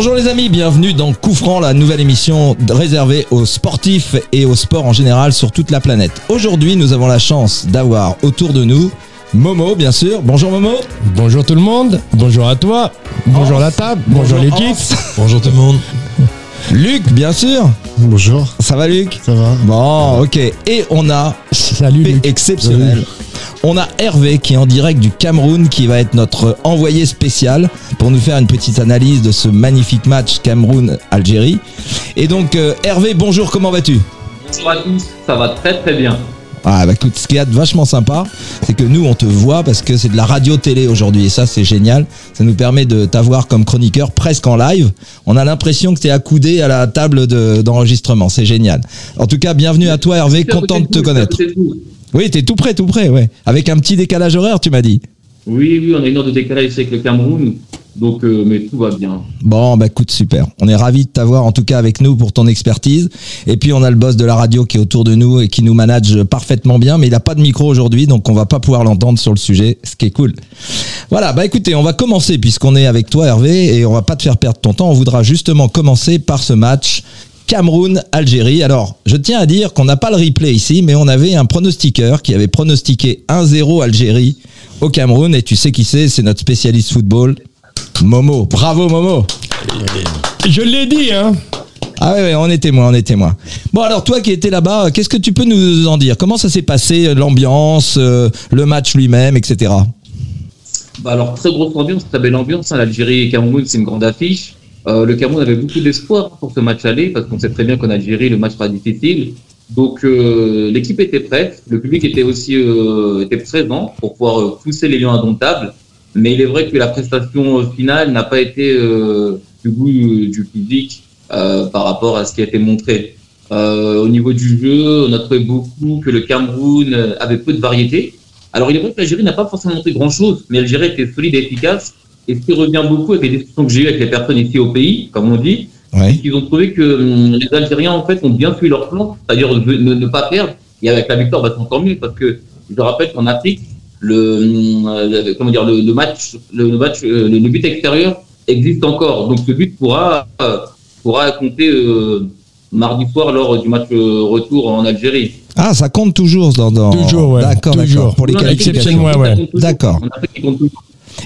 Bonjour les amis, bienvenue dans Coup Franc, la nouvelle émission réservée aux sportifs et au sport en général sur toute la planète. Aujourd'hui, nous avons la chance d'avoir autour de nous Momo, bien sûr. Bonjour Momo. Bonjour tout le monde. Bonjour à toi. Bonjour la table. Bonjour, l'équipe. Bonjour tout le monde. Luc, bien sûr. Bonjour. Ça va Luc? Ça va Bon, ok. Et on a Salut Luc. exceptionnel. Salut. On a Hervé qui est en direct du Cameroun qui va être notre envoyé spécial pour nous faire une petite analyse de ce magnifique match Cameroun-Algérie. Et donc euh, Hervé, bonjour, comment vas-tu? Bonjour à tous, ça va très très bien. Ah bah écoute, ce qui est vachement sympa, c'est que nous on te voit parce que c'est de la radio-télé aujourd'hui et ça c'est génial. Ça nous permet de t'avoir comme chroniqueur presque en live. On a l'impression que tu es accoudé à la table de- d'enregistrement, c'est génial. En tout cas, bienvenue à toi Hervé, content de te connaître. de. Oui, t'es tout près, tout près, ouais. Avec un petit décalage horaire, tu m'as dit. Oui, oui, on a une heure de décalage avec le Cameroun, donc euh, mais tout va bien. Bon, bah écoute, super. On est ravis de t'avoir en tout cas avec nous pour ton expertise. Et puis on a le boss de la radio qui est autour de nous et qui nous manage parfaitement bien, mais il n'a pas de micro aujourd'hui, donc on va pas pouvoir l'entendre sur le sujet, ce qui est cool. Voilà, bah écoutez, on va commencer puisqu'on est avec toi Hervé et on va pas te faire perdre ton temps. On voudra justement commencer par ce match. Cameroun-Algérie. Alors, je tiens à dire qu'on n'a pas le replay ici, mais on avait un pronostiqueur qui avait pronostiqué 1-0 Algérie au Cameroun. Et tu sais qui c'est C'est notre spécialiste football, Momo. Bravo Momo Je l'ai dit, hein. ah ouais, ouais, on est témoin, on est témoin. Bon alors toi qui étais là-bas, qu'est-ce que tu peux nous en dire? Comment ça s'est passé, l'ambiance, euh, le match lui-même, etc. Bah alors très grosse ambiance, très belle ambiance. hein. L'Algérie et Cameroun, c'est une grande affiche. Euh, le Cameroun avait beaucoup d'espoir pour ce match aller parce qu'on sait très bien qu'en Algérie, le match sera difficile. Donc euh, l'équipe était prête, le public était aussi euh, était présent pour pouvoir euh, pousser les lions indomptables. Mais il est vrai que la prestation euh, finale n'a pas été euh, du goût euh, du public par rapport à ce qui a été montré. Au niveau du jeu, on a trouvé beaucoup que le Cameroun avait peu de variété. Alors, il est vrai que l'Algérie n'a pas forcément montré grand-chose, mais l'Algérie était solide et efficace. Et ce qui revient beaucoup avec les discussions que j'ai eues avec les personnes ici au pays, comme on dit, c'est qu'ils ont trouvé que hum, les Algériens, en fait, ont bien suivi leur plan, c'est-à-dire ne, pas perdre. Et avec la victoire, bah, c'est encore mieux, parce que je rappelle qu'en Afrique, le, euh, comment dire, le, le match, le, le match, euh, le, le but extérieur existe encore. Donc, ce but pourra, euh, pourra compter euh, mardi soir lors du match retour en Algérie. Ah, ça compte toujours dans. dans... Toujours, ouais, D'accord, toujours. d'accord. Pour les Non, qualifications. ouais, toujours. D'accord.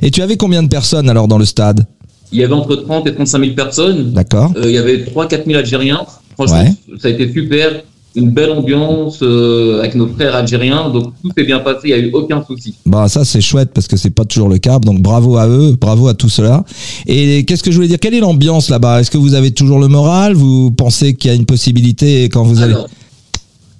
Et tu avais combien de personnes alors dans le stade? Il y avait entre 30 et 35 000 personnes. D'accord. Euh, il y avait 3-4 000 Algériens. Franchement, Ouais. ça a été super. Une belle ambiance euh, avec nos frères algériens. Donc tout s'est bien passé. Il n'y a eu aucun souci. Bah ça c'est chouette parce que c'est pas toujours le cas. Donc bravo à eux, bravo à tout cela. Et qu'est-ce que je voulais dire? Quelle est l'ambiance là-bas? Est-ce que vous avez toujours le moral? Vous pensez qu'il y a une possibilité quand vous allez?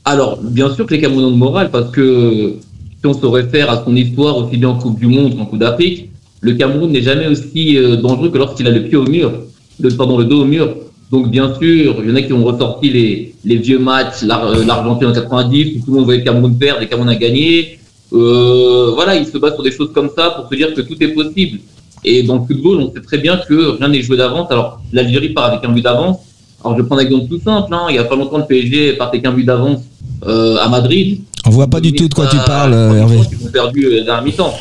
Alors, bien sûr que les Camerounais ont le moral parce que si on se réfère à son histoire aussi bien en Coupe du Monde qu'en Coupe d'Afrique, le Cameroun n'est jamais aussi euh, dangereux que lorsqu'il a le pied au mur, le, pardon, le dos au mur. Donc, bien sûr, il y en a qui ont ressorti les, les vieux matchs, euh, l'Argentine en 90, où tout le monde voyait le Cameroun perdre, les Cameroun a gagné. Euh, voilà, ils se battent sur des choses comme ça pour se dire que tout est possible. Et dans le football, on sait très bien que rien n'est joué d'avance. Alors, l'Algérie part avec un but d'avance. Alors, je vais prendre un exemple tout simple. Hein. Il y a pas longtemps, le PSG partait avec un but d'avance euh, à Madrid. On voit pas du tout de quoi tu parles, Hervé. Ils ont perdu la mi-temps.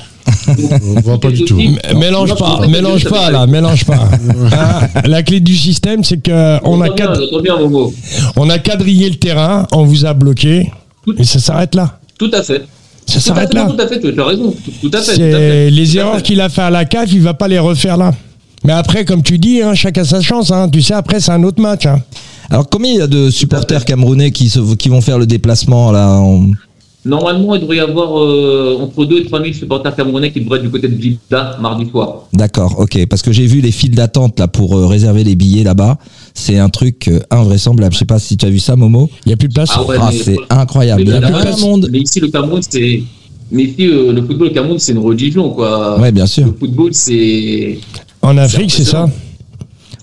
On voit pas du tout. Mélange pas, mélange pas là, mélange pas. La clé du système, c'est que on a, on a quadrillé le terrain, on vous a bloqué, et ça s'arrête là. Tout à fait. Ça Tout à s'arrête fait, là. Tout à fait, tu as raison. Tout, à fait. les erreurs qu'il a fait à la CAF, il va pas les refaire là. Mais après, comme tu dis, hein, chacun sa chance. Hein. Tu sais, après, c'est un autre match. Hein. Alors combien il y a de supporters camerounais qui, se, qui vont faire le déplacement là en- Normalement, il devrait y avoir euh, entre 2 et 3 000 supporters camerounais qui devraient être du côté de Jeddah mardi soir. D'accord, ok. Parce que j'ai vu les files d'attente là pour euh, réserver les billets là-bas. C'est un truc euh, invraisemblable. Je sais pas si tu as vu ça, Momo. Il n'y a plus de place. Ah ouais, Ah, mais- c'est incroyable. Il y a là, de monde. mais ici, le Cameroun, c'est. Mais ici, euh, le football au Cameroun, c'est une religion, quoi. Ouais, bien sûr. Le football, c'est. En Afrique, c'est ça?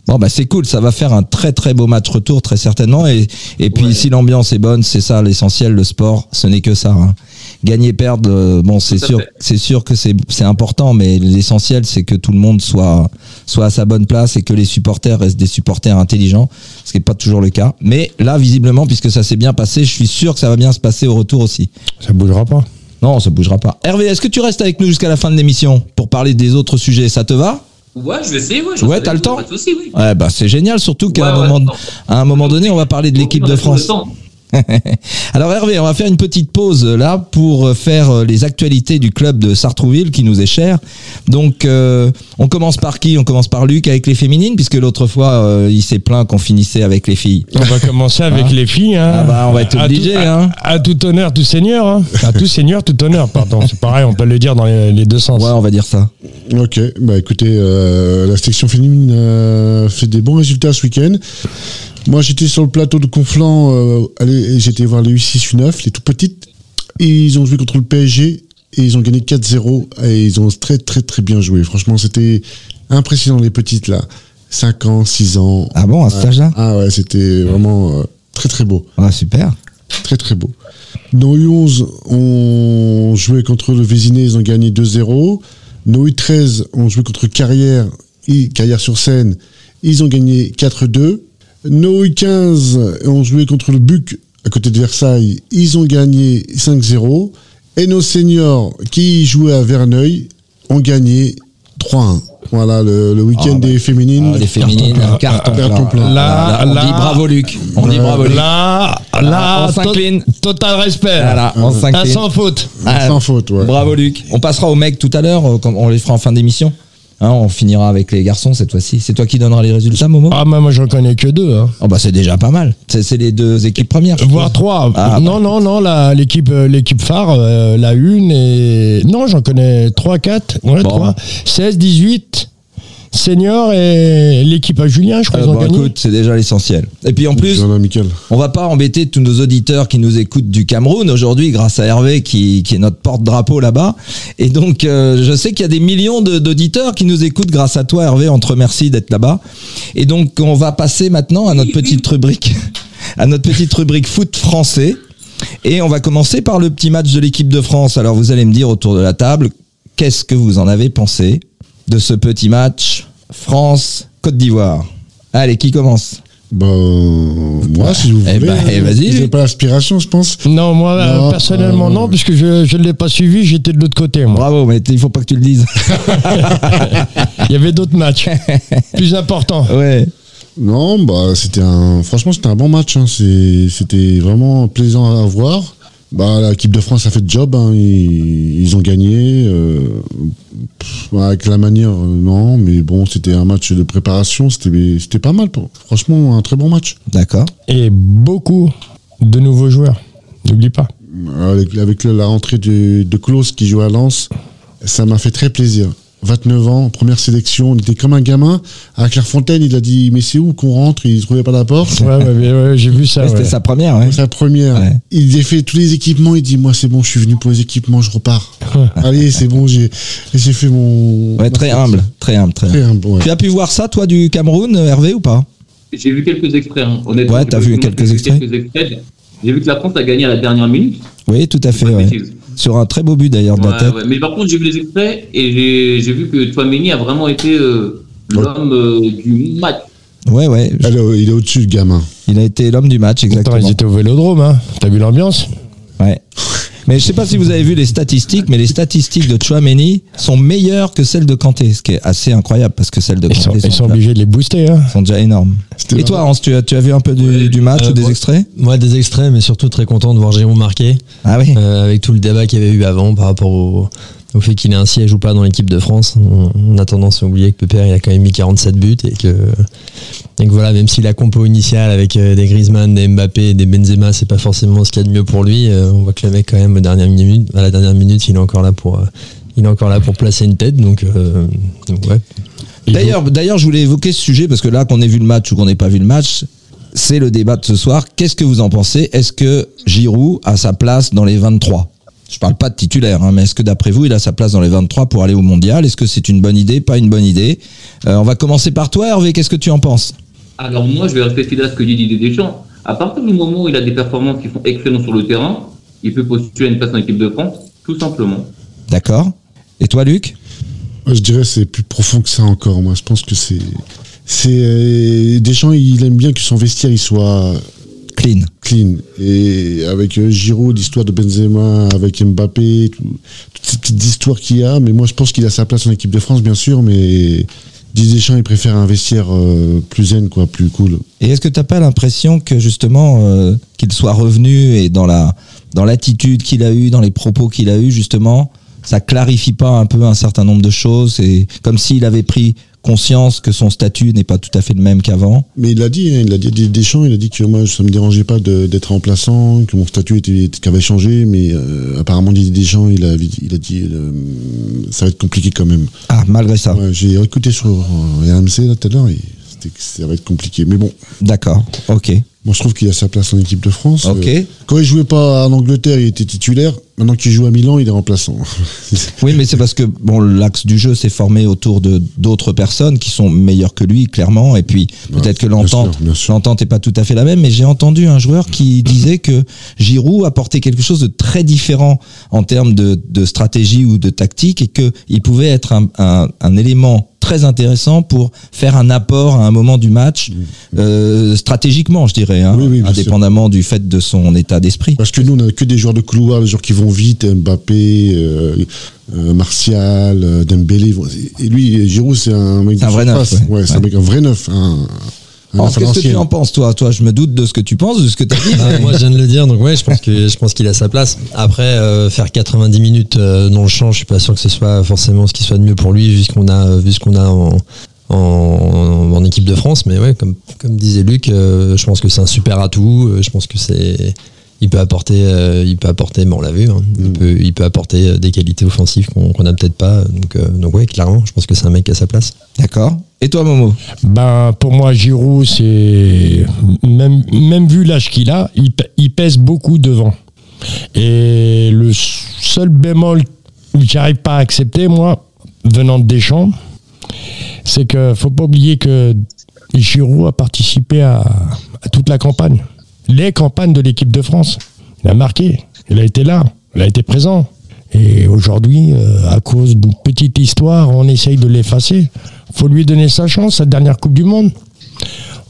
Bon bah c'est cool, ça va faire un très très beau match retour très certainement et et puis Ouais. si l'ambiance est bonne, c'est ça l'essentiel, le sport, ce n'est que ça. hein. Gagner perdre, euh, bon c'est sûr, c'est sûr que c'est c'est important, mais l'essentiel c'est que tout le monde soit soit à sa bonne place et que les supporters restent des supporters intelligents, ce qui n'est pas toujours le cas. Mais là visiblement, puisque ça s'est bien passé, je suis sûr que ça va bien se passer au retour aussi. Ça bougera pas. Non, ça bougera pas. Hervé, est-ce que tu restes avec nous jusqu'à la fin de l'émission pour parler des autres sujets? Ça te va? Ouais, je vais essayer. Ouais, Ouais, t'as le temps Pas de souci, oui. Ouais, bah c'est génial, surtout qu'à Ouais, un, ouais, moment, à un moment donné, on va parler de l'équipe de France. Alors Hervé, on va faire une petite pause euh, là pour euh, faire euh, les actualités du club de Sartrouville qui nous est cher. Donc euh, on commence par qui? On commence par Luc avec les féminines puisque l'autre fois euh, il s'est plaint qu'on finissait avec les filles. On va commencer avec Hein les filles. Hein. Ah bah, on va être À obligé, tout- hein. À, à tout honneur, tout seigneur. Hein. À tout seigneur, tout honneur, pardon. C'est pareil, on peut le dire dans les, les deux sens. Ouais, on va dire ça. Ok, bah écoutez, euh, la section féminine euh, fait des bons résultats ce week-end. Moi, j'étais sur le plateau de Conflans, euh, j'étais voir les U6, U9, les tout petites. Et ils ont joué contre le PSG et ils ont gagné 4-0 et ils ont très très très bien joué. Franchement, c'était impressionnant les petites là. 5 ans, 6 ans. Ah bon, à cet âge-là Ah ouais, c'était vraiment euh, très très beau. Ah super. Très très beau. Nos U11 ont joué contre le Vésiné, ils ont gagné 2-0. Nos U13 ont joué contre Carrière, et Carrière sur Seine, ils ont gagné 4-2. Nos U15 ont joué contre le Buc à côté de Versailles, ils ont gagné 5-0. Et nos seniors qui jouaient à Verneuil ont gagné 3-1. Voilà le, le week-end Ah, des féminines. Ah, les féminines, un carton Carton plein. plein. Là, Là, on là- dit bravo Luc. On dit bravo Luc. Là, là, on s'incline. to- total respect. Voilà, on s'incline. sans faute. Ah, Sans faute, ouais. Bravo Luc. On passera aux mecs tout à l'heure, euh, quand on les fera en fin d'émission. Hein, on finira avec les garçons cette fois-ci. C'est toi qui donneras les résultats, Momo Ah, moi, moi j'en connais que deux. Hein. Oh bah c'est déjà pas mal. C'est c'est les deux équipes premières. je Voire trois. Ah, non, non, non, la- l'équipe euh, l'équipe phare, euh, la une et. Non, j'en connais trois, quatre. Ouais, Bon. trois. 16, 18, senior et l'équipe à Julien, je crois Ah, qu'ils ont bon, gagné. écoute, c'est déjà l'essentiel. Et puis en plus, on va pas embêter tous nos auditeurs qui nous écoutent du Cameroun aujourd'hui grâce à Hervé qui, qui est notre porte-drapeau là-bas. Et donc euh, je sais qu'il y a des millions de- d'auditeurs qui nous écoutent grâce à toi Hervé. On te remercie d'être là-bas. Et donc on va passer maintenant à notre petite rubrique, à notre petite rubrique foot français. Et on va commencer par le petit match de l'équipe de France. Alors vous allez me dire autour de la table, qu'est-ce que vous en avez pensé? De ce petit match France-Côte d'Ivoire Allez, qui commence? Bah, moi, si vous Eh voulez. ben, eh, vas-y, Vous n'avez Luc. pas l'aspiration, je pense. Non, moi, euh, Non, personnellement, euh, non, puisque je je ne l'ai pas suivi, j'étais de l'autre côté, moi. Bravo, mais il faut pas que tu le dises. Il y avait d'autres matchs plus importants. ouais. Non, bah, c'était un. Franchement, c'était un bon match. hein. C'est- C'était vraiment plaisant à voir. Bah, l'équipe de France a fait le job. hein. Ils, ils ont gagné. euh, pff, avec la manière, euh, non. Mais bon, c'était un match de préparation. C'était c'était pas mal. pour- Franchement, un très bon match. D'accord. Et beaucoup de nouveaux joueurs. N'oublie pas. Avec, avec la rentrée de, de Klaus qui joue à Lens, ça m'a fait très plaisir. 29 ans, première sélection, on était comme un gamin. À Clairefontaine, il a dit Mais c'est où qu'on rentre? Il trouvait pas la porte. Ouais, ouais, ouais, ouais, j'ai vu ça. Ouais, C'était ouais. sa première, ouais. Sa première. Ouais. Il a fait tous les équipements. Il dit Moi, c'est bon, je suis venu pour les équipements, je repars. Allez, c'est bon, j'ai fait mon. Ouais, très humble, très humble, très Très humble. Tu as pu voir ça, toi, du Cameroun, Hervé, ou pas? J'ai vu quelques extraits, hein. honnêtement. Ouais, t'as vu quelques extraits. J'ai vu que la France a gagné à la dernière minute. Oui, tout à fait, ouais. Sur un très beau but d'ailleurs de la Ouais, tête. ouais. Mais par contre, j'ai vu les extraits et j'ai- vu que Chouameni a vraiment été euh, l'homme euh, du match. Ouais, ouais. Est- il est au-dessus, le gamin. Il a été l'homme du match, Attends, exactement. ils étaient au vélodrome, hein. T'as vu l'ambiance? Ouais. Mais je sais pas si vous avez vu les statistiques, mais les statistiques de Chouameni sont meilleures que celles de Kanté, ce qui est assez incroyable parce que celles de Ils sont, Kanté ils sont obligés de les booster. Hein. sont déjà énormes. Et toi, Hans, tu as, tu as vu un peu du, du match Euh, ou des moi- extraits Moi, des extraits, mais surtout très content de voir Jérôme marquer, Ah oui. euh, avec tout le débat qu'il y avait eu avant par rapport au, au fait qu'il ait un siège ou pas dans l'équipe de France. On, a tendance à oublier que Pépère, il a quand même mis 47 buts et que, voilà, même si la compo initiale avec euh, des Griezmann, des Mbappé, des Benzema, c'est pas forcément ce qu'il y a de mieux pour lui, euh, on voit que le mec, quand même, à la dernière minute, il est encore là pour, euh, placer une tête. D'ailleurs, d'ailleurs, je voulais évoquer ce sujet parce que là, qu'on ait vu le match ou qu'on n'ait pas vu le match, c'est le débat de ce soir. Qu'est-ce que vous en pensez? Est-ce que Giroud a sa place dans les 23 Je parle pas de titulaire, hein, mais est-ce que d'après vous, il a sa place dans les 23 pour aller au mondial? Est-ce que c'est une bonne idée Pas une bonne idée? Euh, On va commencer par toi, Hervé. Qu'est-ce que tu en penses? Alors moi, je vais rester fidèle à ce que dit Didier Deschamps. À partir du moment où il a des performances qui sont excellentes sur le terrain, il peut postuler à une place en équipe de France, tout simplement. D'accord. Et toi, Luc? Moi, je dirais que c'est plus profond que ça encore. Moi, je pense que c'est. C'est euh, Deschamps, il aime bien que son vestiaire il soit Clean. clean. Et avec euh, Giroud, l'histoire de Benzema, avec Mbappé, tout- toutes ces petites histoires qu'il y a. Mais moi, je pense qu'il a sa place en équipe de France, bien sûr. Mais Didier Deschamps, il préfère un vestiaire euh, plus zen, quoi, plus cool. Et est-ce que t'as pas l'impression que justement euh, qu'il soit revenu et dans la dans l'attitude qu'il a eu, dans les propos qu'il a eu justement, ça clarifie pas un peu un certain nombre de choses et comme s'il avait pris conscience que son statut n'est pas tout à fait le même qu'avant. Mais il l'a dit, hein, il a dit Didier Deschamps, il a dit que moi, ça me dérangeait pas d'être remplaçant, que mon statut était, changé, mais euh, apparemment Didier Deschamps, il a, il a dit, euh, ça va être compliqué quand même. Ah, malgré ça. Ouais, J'ai écouté sur euh, RMC là tout à l'heure, et c'était que ça va être compliqué. Mais bon, D'accord. Ok. Moi je trouve qu'il a sa place en équipe de France. Euh, quand il jouait pas en Angleterre, il était titulaire. Maintenant qu'il joue à Milan, il est remplaçant. Oui, mais c'est parce que bon, l'axe du jeu s'est formé autour de d'autres personnes qui sont meilleures que lui, clairement. Et puis Ouais, peut-être que l'entente, l'entente est pas tout à fait la même. Mais j'ai entendu un joueur qui disait que Giroud apportait quelque chose de très différent en termes de, de stratégie ou de tactique et que il pouvait être un, un, un élément très intéressant pour faire un apport à un moment du match euh, stratégiquement, je dirais, hein, Mm. Oui, oui, bien indépendamment du fait de son état d'esprit. Parce que nous, on a que des joueurs de couloir, des joueurs qui vont vite, Mbappé, euh, euh, Martial, euh, Dembélé. Et lui, Giroud, c'est un mec de un vrai neuf, ouais. Ouais, c'est Ouais. un mec, un vrai neuf. Un, Qu'est-ce que tu en penses, toi? Toi, je me doute de ce que tu penses, de ce que tu as dit. Ah, moi, je viens de le dire, donc ouais, je pense que je pense qu'il a sa place. Après, euh, faire 90 minutes euh, dans le champ, je suis pas sûr que ce soit forcément ce qui soit de mieux pour lui, vu ce qu'on a, vu ce qu'on a en, en, en équipe de France. Mais ouais, comme comme disait Luc, euh, je pense que c'est un super atout. Euh, Je pense que c'est il peut apporter, euh, il peut apporter, mais on l'a vu, hein, il, Mm. peut, il peut apporter des qualités offensives qu'on qu'on a peut-être pas. Donc, euh, donc ouais, clairement, je pense que c'est un mec a sa place. D'accord. Et toi, Momo? Ben, pour moi, Giroud, c'est. Même, même vu l'âge qu'il a, il, il pèse beaucoup devant. Et le seul bémol que j'arrive pas à accepter, moi, venant de Deschamps, c'est que faut pas oublier que Giroud a participé à, à toute la campagne. Les campagnes de l'équipe de France. Il a marqué. Il a été là. Il a été présent. Et aujourd'hui, euh, à cause d'une petite histoire, on essaye de l'effacer. faut lui donner sa chance, cette dernière Coupe du Monde.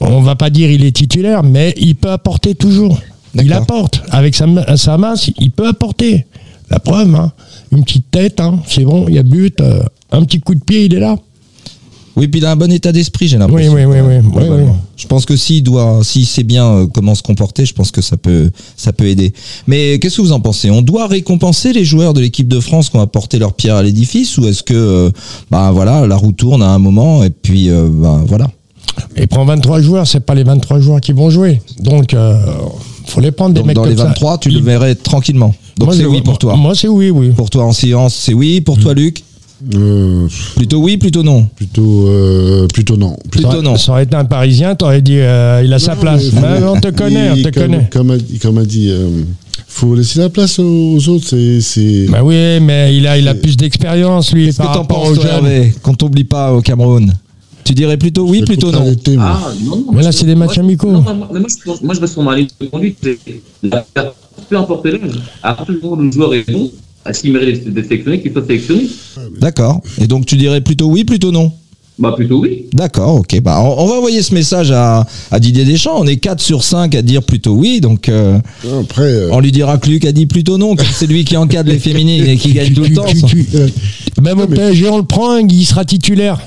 On va pas dire il est titulaire, mais il peut apporter toujours. Il apporte. Avec sa masse, il peut apporter. La preuve, hein, une petite tête, hein, c'est bon, il y a but. euh, un petit coup de pied, il est là. Oui, puis il a un bon état d'esprit, j'ai l'impression. oui, oui, oui. oui. Je pense que s'il doit, s'il sait bien euh, comment se comporter, je pense que ça peut, ça peut aider. Mais qu'est-ce que vous en pensez? On doit récompenser les joueurs de l'équipe de France qui ont apporté leur pierre à l'édifice, ou est-ce que, euh, ben voilà, la roue tourne à un moment et puis, euh, ben voilà. Il prend 23 joueurs, c'est pas les 23 joueurs qui vont jouer. Donc, euh, faut les prendre des Donc mecs dans les comme ça. 23, tu le verrais tranquillement. Donc c'est oui pour toi. Moi, c'est oui, oui. Pour toi en séance, c'est oui. Pour toi, Luc, Euh, plutôt oui, plutôt non. plutôt, euh, plutôt non. Plutôt Ça non. Ça aurait été un Parisien, t'aurais dit euh, il a sa place. mais- Mais on te connaît, on te comme, connaît. Comme a, comme a dit, euh, faut laisser la place aux, autres. C'est, c'est, Bah oui, mais il a, il a plus d'expérience, lui, Qu'est-ce que par t'en rapport penses, Qu'on t'oublie pas au Cameroun? Tu dirais plutôt oui, plutôt non. Ah, non, non. Mais là, c'est des matchs amicaux. non, moi, moi, je, moi, je reste sur ma ligne de conduite. Peu importe l'âge, à partir du moment où le joueur est bon, à s'il mérite d'être sélectionné, qu'il soit sélectionné. D'accord. Et donc tu dirais plutôt oui, plutôt non. Bah, plutôt oui. D'accord, ok. Bah, on, on va envoyer ce message à, à Didier Deschamps. On est 4 sur 5 à dire plutôt oui, donc euh, Après, euh, on lui dira que Luc a dit plutôt non, comme c'est lui qui encadre les féminines et qui gagne tout le temps. euh, Même au mais- PSG, on le prend, il sera titulaire.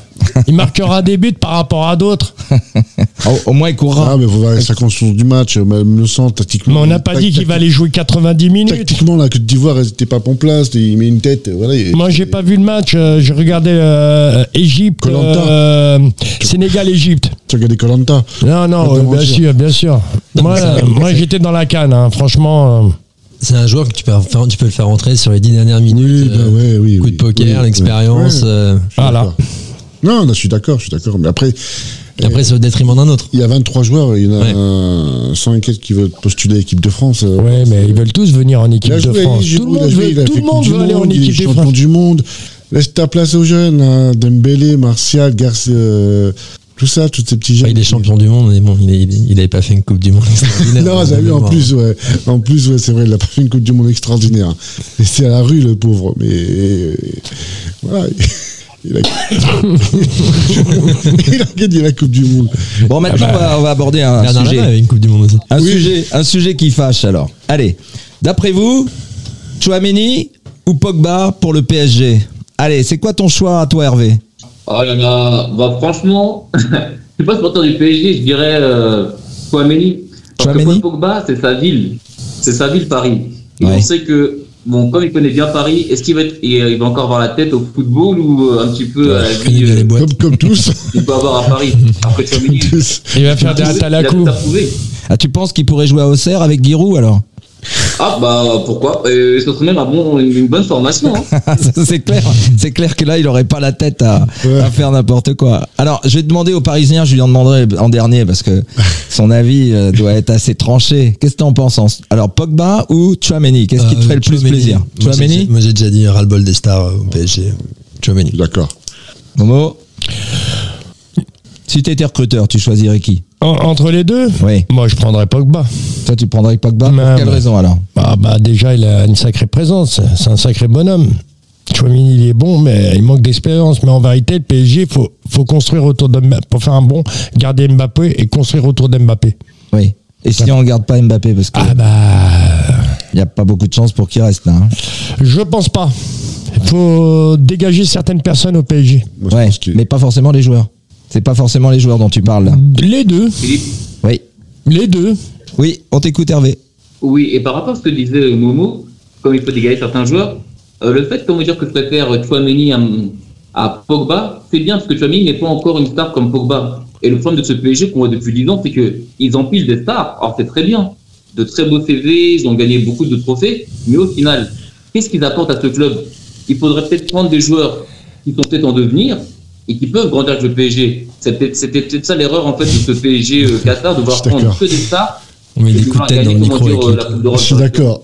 Il marquera des buts par rapport à d'autres. Au, au moins il courra. ah, mais faut voir sa construction du match, euh, même le sens, tactiquement. Mais on n'a pas dit qu'il va aller jouer 90 minutes. Tactiquement, la Côte d'Ivoire, elle n'était pas en place. Il met une tête. Voilà, et- Moi, j'ai pas vu le match. euh, J'ai regardé euh, Égypte, Koh-Lanta. euh, Sénégal-Égypte. Tu as regardé Colanta. Non, non, euh, bien sûr, bien sûr. Moi, euh, moi j'étais dans la canne, hein, franchement. euh, C'est un joueur que tu peux, faire- tu peux le faire entrer sur les 10 dernières minutes. Oui, bah euh, ouais, oui. coup oui, de poker, oui, l'expérience. euh, Voilà. Non, là, je suis d'accord, je suis d'accord. Mais après, et après, c'est au détriment d'un autre. il y a 23 joueurs, il y en a euh, 100 et quelques qui veulent postuler à l'équipe de France. euh, Ouais, mais ils veulent tous venir en équipe de France. Tout le monde veut, tout le monde aller en Monde, il est équipe de champion France. du monde. Laisse ta place aux jeunes, hein, Dembélé, Martial, Garcia, euh, tout ça, tous ces petits jeunes. il est champion du monde, mais bon, il, est- il, il avait pas fait une Coupe du Monde extraordinaire. Non, vu, en plus, ouais. En plus, ouais, c'est vrai, il a pas fait une Coupe du Monde extraordinaire. Et c'est à la rue, le pauvre. Mais voilà. Il a... il a gagné la Coupe du Monde. Bon, maintenant on, va, on va aborder un sujet. une Coupe du Monde aussi. Un, Oui. sujet, un sujet qui fâche alors. Allez, d'après vous, Chouameni ou Pogba pour le PSG Allez, c'est quoi ton choix à toi Hervé? Oh là là, bah franchement, je suis pas supporter du PSG, je dirais euh, Chouameni. Parce Chouameni que Pogba, c'est sa ville. C'est sa ville, Paris. Et Ouais. on sait que, bon, comme il connaît bien Paris, est-ce qu'il va, être, il va encore avoir la tête au football ou euh, un petit peu à la vie bien les euh, boîtes. Comme, comme tous. qu'il peut avoir à Paris Après. Il va faire des il Atalakou. Ah, tu penses qu'il pourrait jouer à Auxerre avec Giroud alors? Ah bah pourquoi? Ce serait même un bon, une, bonne formation. Hein. C'est clair, c'est clair que là, il aurait pas la tête à, Ouais. à faire n'importe quoi. Alors, je vais demander aux Parisiens, je lui en demanderai en dernier parce que son avis euh, doit être assez tranché. Qu'est-ce que t'en penses en- Alors, Pogba ou Chouameni Qu'est-ce qui te Euh, ferait le plus plaisir? Chouameni Moi j'ai déjà dit ras-le-bol des stars euh, au PSG. Chouameni. D'accord. Momo? Si t'étais recruteur, tu choisirais qui? En- entre les deux, Oui. moi je prendrais Pogba. Toi, tu prendrais Pogba Pour Mais, quelle ouais. raison alors? Bah, bah, déjà, il a une sacrée présence. C'est un sacré bonhomme. Chouamini, il est bon, mais il manque d'expérience. Mais en vérité, le PSG, faut, faut construire autour de Mbappé. Pour faire un bon, garder Mbappé et construire autour d'Mbappé. Oui. Et si on ne garde pas Mbappé Parce qu'il Ah bah, n'y a pas beaucoup de chance pour qu'il reste là. hein. je pense pas. Il faut dégager certaines personnes au PSG. Moi, Ouais, que- mais pas forcément les joueurs. C'est pas forcément les joueurs dont tu parles là. Les deux, Philippe Oui. les deux. Oui, on t'écoute Hervé. Oui, et par rapport à ce que disait Momo, comme il faut dégager certains joueurs, euh, le fait, comment dire, que je préfère Chouameni à, à Pogba, c'est bien parce que Chouameni n'est pas encore une star comme Pogba. Et le problème de ce PSG qu'on voit depuis 10 ans, c'est qu'ils empilent des stars. Alors c'est très bien, de très beaux CV, ils ont gagné beaucoup de trophées, mais au final, qu'est-ce qu'ils apportent à ce club? Il faudrait peut-être prendre des joueurs qui sont peut-être en devenir et qui peuvent grandir avec le PSG. C'était peut-être ça l'erreur en fait de ce PSG euh, Qatar, de d'accord. prendre que des stars. On met et des de coups de vouloir tête dans le gagner, micro comment avec dire, euh. Je suis d'accord.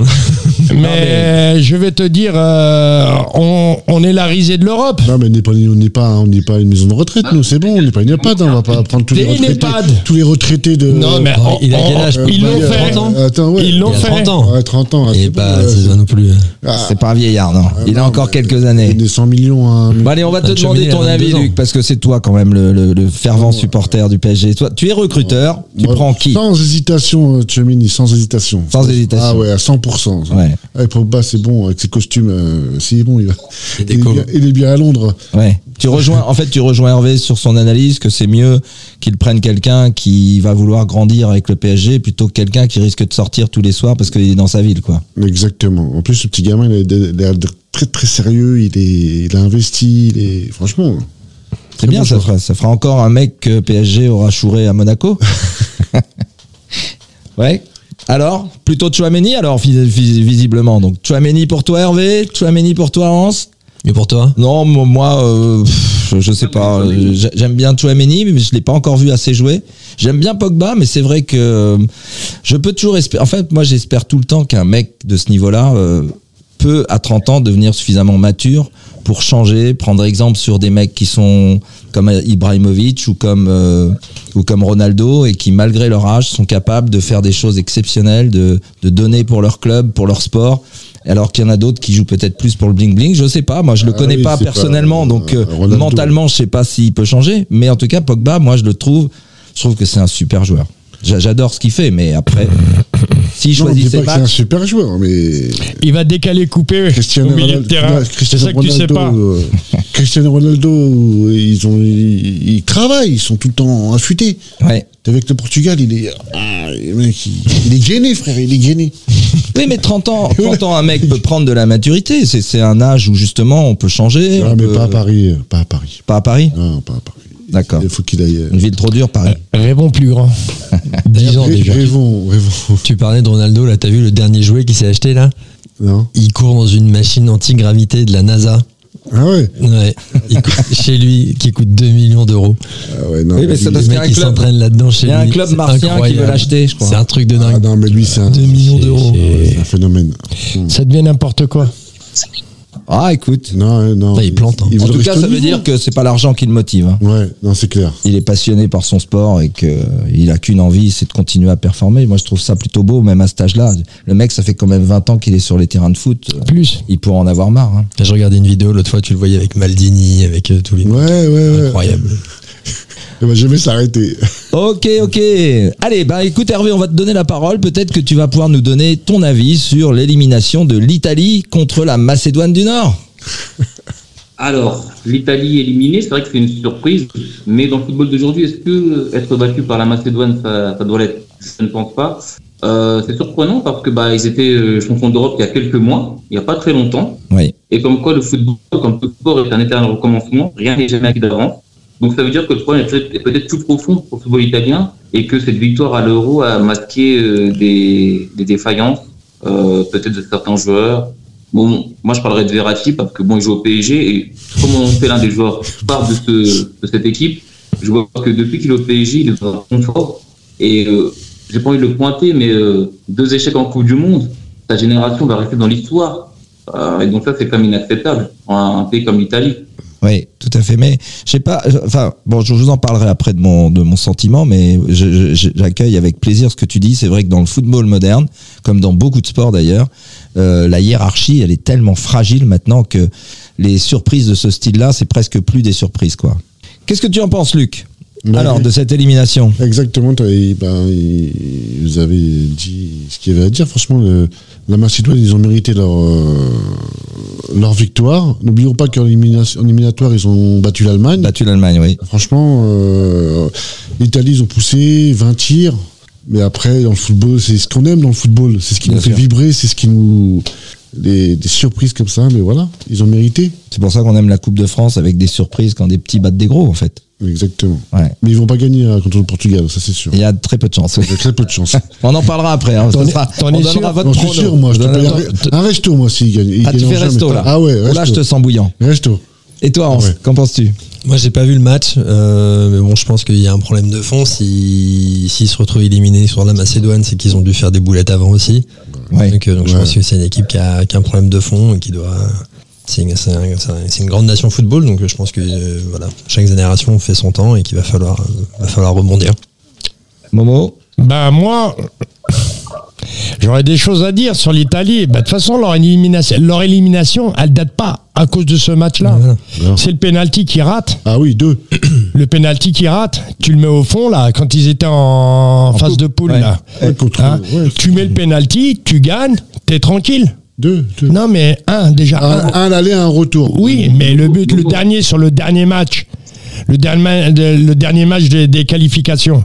Mais je vais te dire, euh, on, on est la risée de l'Europe. Non, mais on n'est pas, on n'est pas, une maison de retraite, nous, c'est bon, on n'est pas une EHPAD, on va pas prendre tous les retraités, tous les retraités de. Non, mais il a quel âge, Ils bah, l'ont fait. 30 ans Attends, ouais. Ils l'ont Il a fait. 30 ans. Ouais, 30 ans. ah, Et c'est pas, bon, ouais, c'est non plus. Ah, C'est pas un vieillard, non. Il a encore quelques années. Des 100 millions, hein. Bon, allez, on va te Bah, demander ton avis, 22 ans. Luc, parce que c'est toi quand même le, le- le fervent supporter du PSG. Toi, tu es recruteur, tu prends qui? Sans hésitation, euh, Tchouaméni, sans hésitation. Sans hésitation. Ah ouais, à 100%. ça. Ouais. Avec Pogba, c'est bon, avec ses costumes, euh, si bon, il, va. Et Il, est bien, il est bien à Londres. Ouais. Tu rejoins, en fait, tu rejoins Hervé sur son analyse que c'est mieux qu'il prenne quelqu'un qui va vouloir grandir avec le PSG plutôt que quelqu'un qui risque de sortir tous les soirs parce qu'il est dans sa ville, quoi. Exactement. En plus, ce petit gamin, il a très très sérieux, il, est, il a investi, il est. Franchement. C'est bien, bon ça fera, ça fera encore un mec que PSG aura chouré à Monaco. ouais. Alors, plutôt Chouameni, alors, vis- vis- visiblement. Donc, Chouameni pour toi, Hervé Chouameni pour toi, Hans? Et pour toi? Non, mo- moi, euh, pff, je, je sais pas. j'ai- J'aime bien Chouameni, mais je l'ai pas encore vu assez jouer. J'aime bien Pogba, mais c'est vrai que euh, je peux toujours espérer. En fait, moi, j'espère tout le temps qu'un mec de ce niveau-là euh, peut, à 30 ans, devenir suffisamment mature pour changer, prendre exemple sur des mecs qui sont comme Ibrahimovic ou comme euh, ou comme Ronaldo et qui, malgré leur âge, sont capables de faire des choses exceptionnelles, de, de donner pour leur club, pour leur sport. Alors qu'il y en a d'autres qui jouent peut-être plus pour le bling bling, je sais pas. Moi, je le Ah connais oui, pas personnellement, donc euh, Ronaldo. mentalement, je sais pas s'il peut changer. Mais en tout cas, Pogba, moi, je le trouve, je trouve que c'est un super joueur. J'a- J'adore ce qu'il fait, mais après, s'il Non, choisit ses c'est un super joueur, mais. Il va décaler, couper Cristiano au milieu de Ronaldo, terrain. C'est Cristiano ça que tu sais Ronaldo, pas. euh, Cristiano Ronaldo, ils ont, ils, ils travaillent, ils sont tout le temps affûtés. ouais. T'es avec le Portugal, il est, ah, le mec, il, il est gainé, frère, il est gainé. Oui, mais 30 ans, 30 ans, un mec peut prendre de la maturité. C'est c'est un âge où justement on peut changer. Ah, on mais peut- pas à Paris, euh, pas à Paris. Pas à Paris Non, pas à Paris. D'accord. Il faut qu'il aille. euh, Une ville trop dure, Paris. Rêvons plus grand. 10 ans déjà. Rêvons, rêvons. Tu parlais de Ronaldo, là, t'as vu le dernier jouet qu'il s'est acheté là Non. Il court dans une machine anti-gravité de la NASA. Ah ouais. Ouais, il coûte- chez lui, qui coûte 2 millions d'euro. Ah ouais, non. Oui, mais lui- c'est Le parce qu'il s'entraîne là-dedans chez il y lui. a un club martien qui veut l'acheter, je crois. C'est un truc de Ah dingue. non, mais lui, c'est un, 2 millions d'euros. c'est- c'est un phénomène. Ça devient n'importe quoi. Ah, écoute. Non, euh, non. Il plante, hein. il En tout cas, ça veut dire que c'est pas l'argent qui le motive. hein. Ouais, non, c'est clair. Il est passionné par son sport et qu'il a qu'une envie, c'est de continuer à performer. Moi, je trouve ça plutôt beau, même à cet âge-là. Le mec, ça fait quand même 20 ans qu'il est sur les terrains de foot. Plus. Il pourrait en avoir marre. hein. Je regardais une vidéo l'autre fois, tu le voyais avec Maldini, avec euh, tous les. Ouais, ouais, ouais. Incroyable. Il va jamais s'arrêter. Ok, ok. Allez, bah écoute Hervé, on va te donner la parole. Peut-être que tu vas pouvoir nous donner ton avis sur l'élimination de l'Italie contre la Macédoine du Nord. Alors, l'Italie éliminée, c'est vrai que c'est une surprise, mais dans le football d'aujourd'hui, est-ce que être battu par la Macédoine, ça, ça doit l'être? Je ne pense pas. Euh, c'est surprenant parce que bah ils étaient euh, champions d'Europe il y a quelques mois, il n'y a pas très longtemps. Oui. Et comme quoi le football, comme tout sport, est un éternel recommencement, rien n'est jamais acquis d'avance. Donc ça veut dire que le problème est peut-être plus profond pour le football italien et que cette victoire à l'Euro a masqué euh, des, des défaillances, euh, peut-être de certains joueurs. Bon, moi je parlerai de Verratti parce que bon, il joue au PSG et comme on fait l'un des joueurs phares de, ce, de cette équipe, je vois que depuis qu'il est au PSG, il est vraiment fort. Et euh, j'ai pas envie de le pointer, mais euh, deux échecs en Coupe du Monde, sa génération va rester dans l'histoire. Euh, et donc ça, c'est quand même inacceptable pour un, un pays comme l'Italie. Oui, tout à fait. Mais je sais pas. Enfin, bon, je vous en parlerai après de mon de mon sentiment, mais j'accueille avec plaisir ce que tu dis. C'est vrai que dans le football moderne, comme dans beaucoup de sports d'ailleurs, euh, la hiérarchie, elle est tellement fragile maintenant que les surprises de ce style-là, c'est presque plus des surprises, quoi. Qu'est-ce que tu en penses, Luc? Alors, de cette élimination Exactement, et ben, vous avez dit ce qu'il y avait à dire. Franchement, le- la Macédoine, ils ont mérité leur, euh, leur victoire. N'oublions pas qu'en éliminatoire, ils ont battu l'Allemagne. Battu l'Allemagne, oui. Franchement, euh, l'Italie, ils ont poussé 20 tirs. Mais après, dans le football, c'est ce qu'on aime dans le football. C'est ce qui Bien nous fait vibrer, c'est ce qui nous. Des, des surprises comme ça, mais voilà, ils ont mérité. C'est pour ça qu'on aime la Coupe de France avec des surprises quand des petits battent des gros, en fait. Exactement. Ouais. Mais ils vont pas gagner hein, contre le Portugal, ça c'est sûr. Il y a très peu de chance. oui. Il y a très peu de chance. On en parlera après. Hein. Es- sera- on es donnera sûr votre je suis sûr, moi, je te paye un, un resto, moi, s'il gagne. Il Ah, tu fais jamais. resto, là. Ah ouais, Oh là, je resto. te sens bouillant. Resto. Et toi, Hans, Ouais. qu'en penses-tu? Moi, j'ai pas vu le match, euh, mais bon, je pense qu'il y a un problème de fond. Si- S'ils se retrouvent éliminés sur la Macédoine, c'est qu'ils ont dû faire des boulettes avant aussi. Ouais. Donc, euh, donc je pense que c'est une équipe qui a, qui a un problème de fond et qui doit. C'est une, grande nation football, donc je pense que euh, voilà, chaque génération fait son temps et qu'il va falloir, euh, va falloir rebondir. Momo Ben moi, j'aurais des choses à dire sur l'Italie. Ben, de toute façon, leur élimination, leur élimination, elle date pas à cause de ce match-là. Voilà. C'est le penalty qui rate. Ah oui, deux. Le penalty qui rate, tu le mets au fond là, quand ils étaient en, phase coupe, de poule ouais. là. Ouais, contre- Hein ouais, tu mets le penalty, tu gagnes, t'es tranquille. Deux. deux. Non mais un déjà. Un, un. un aller, un retour. Oui, mais le but, le dernier sur le dernier match, le dernier, le dernier match des, des qualifications.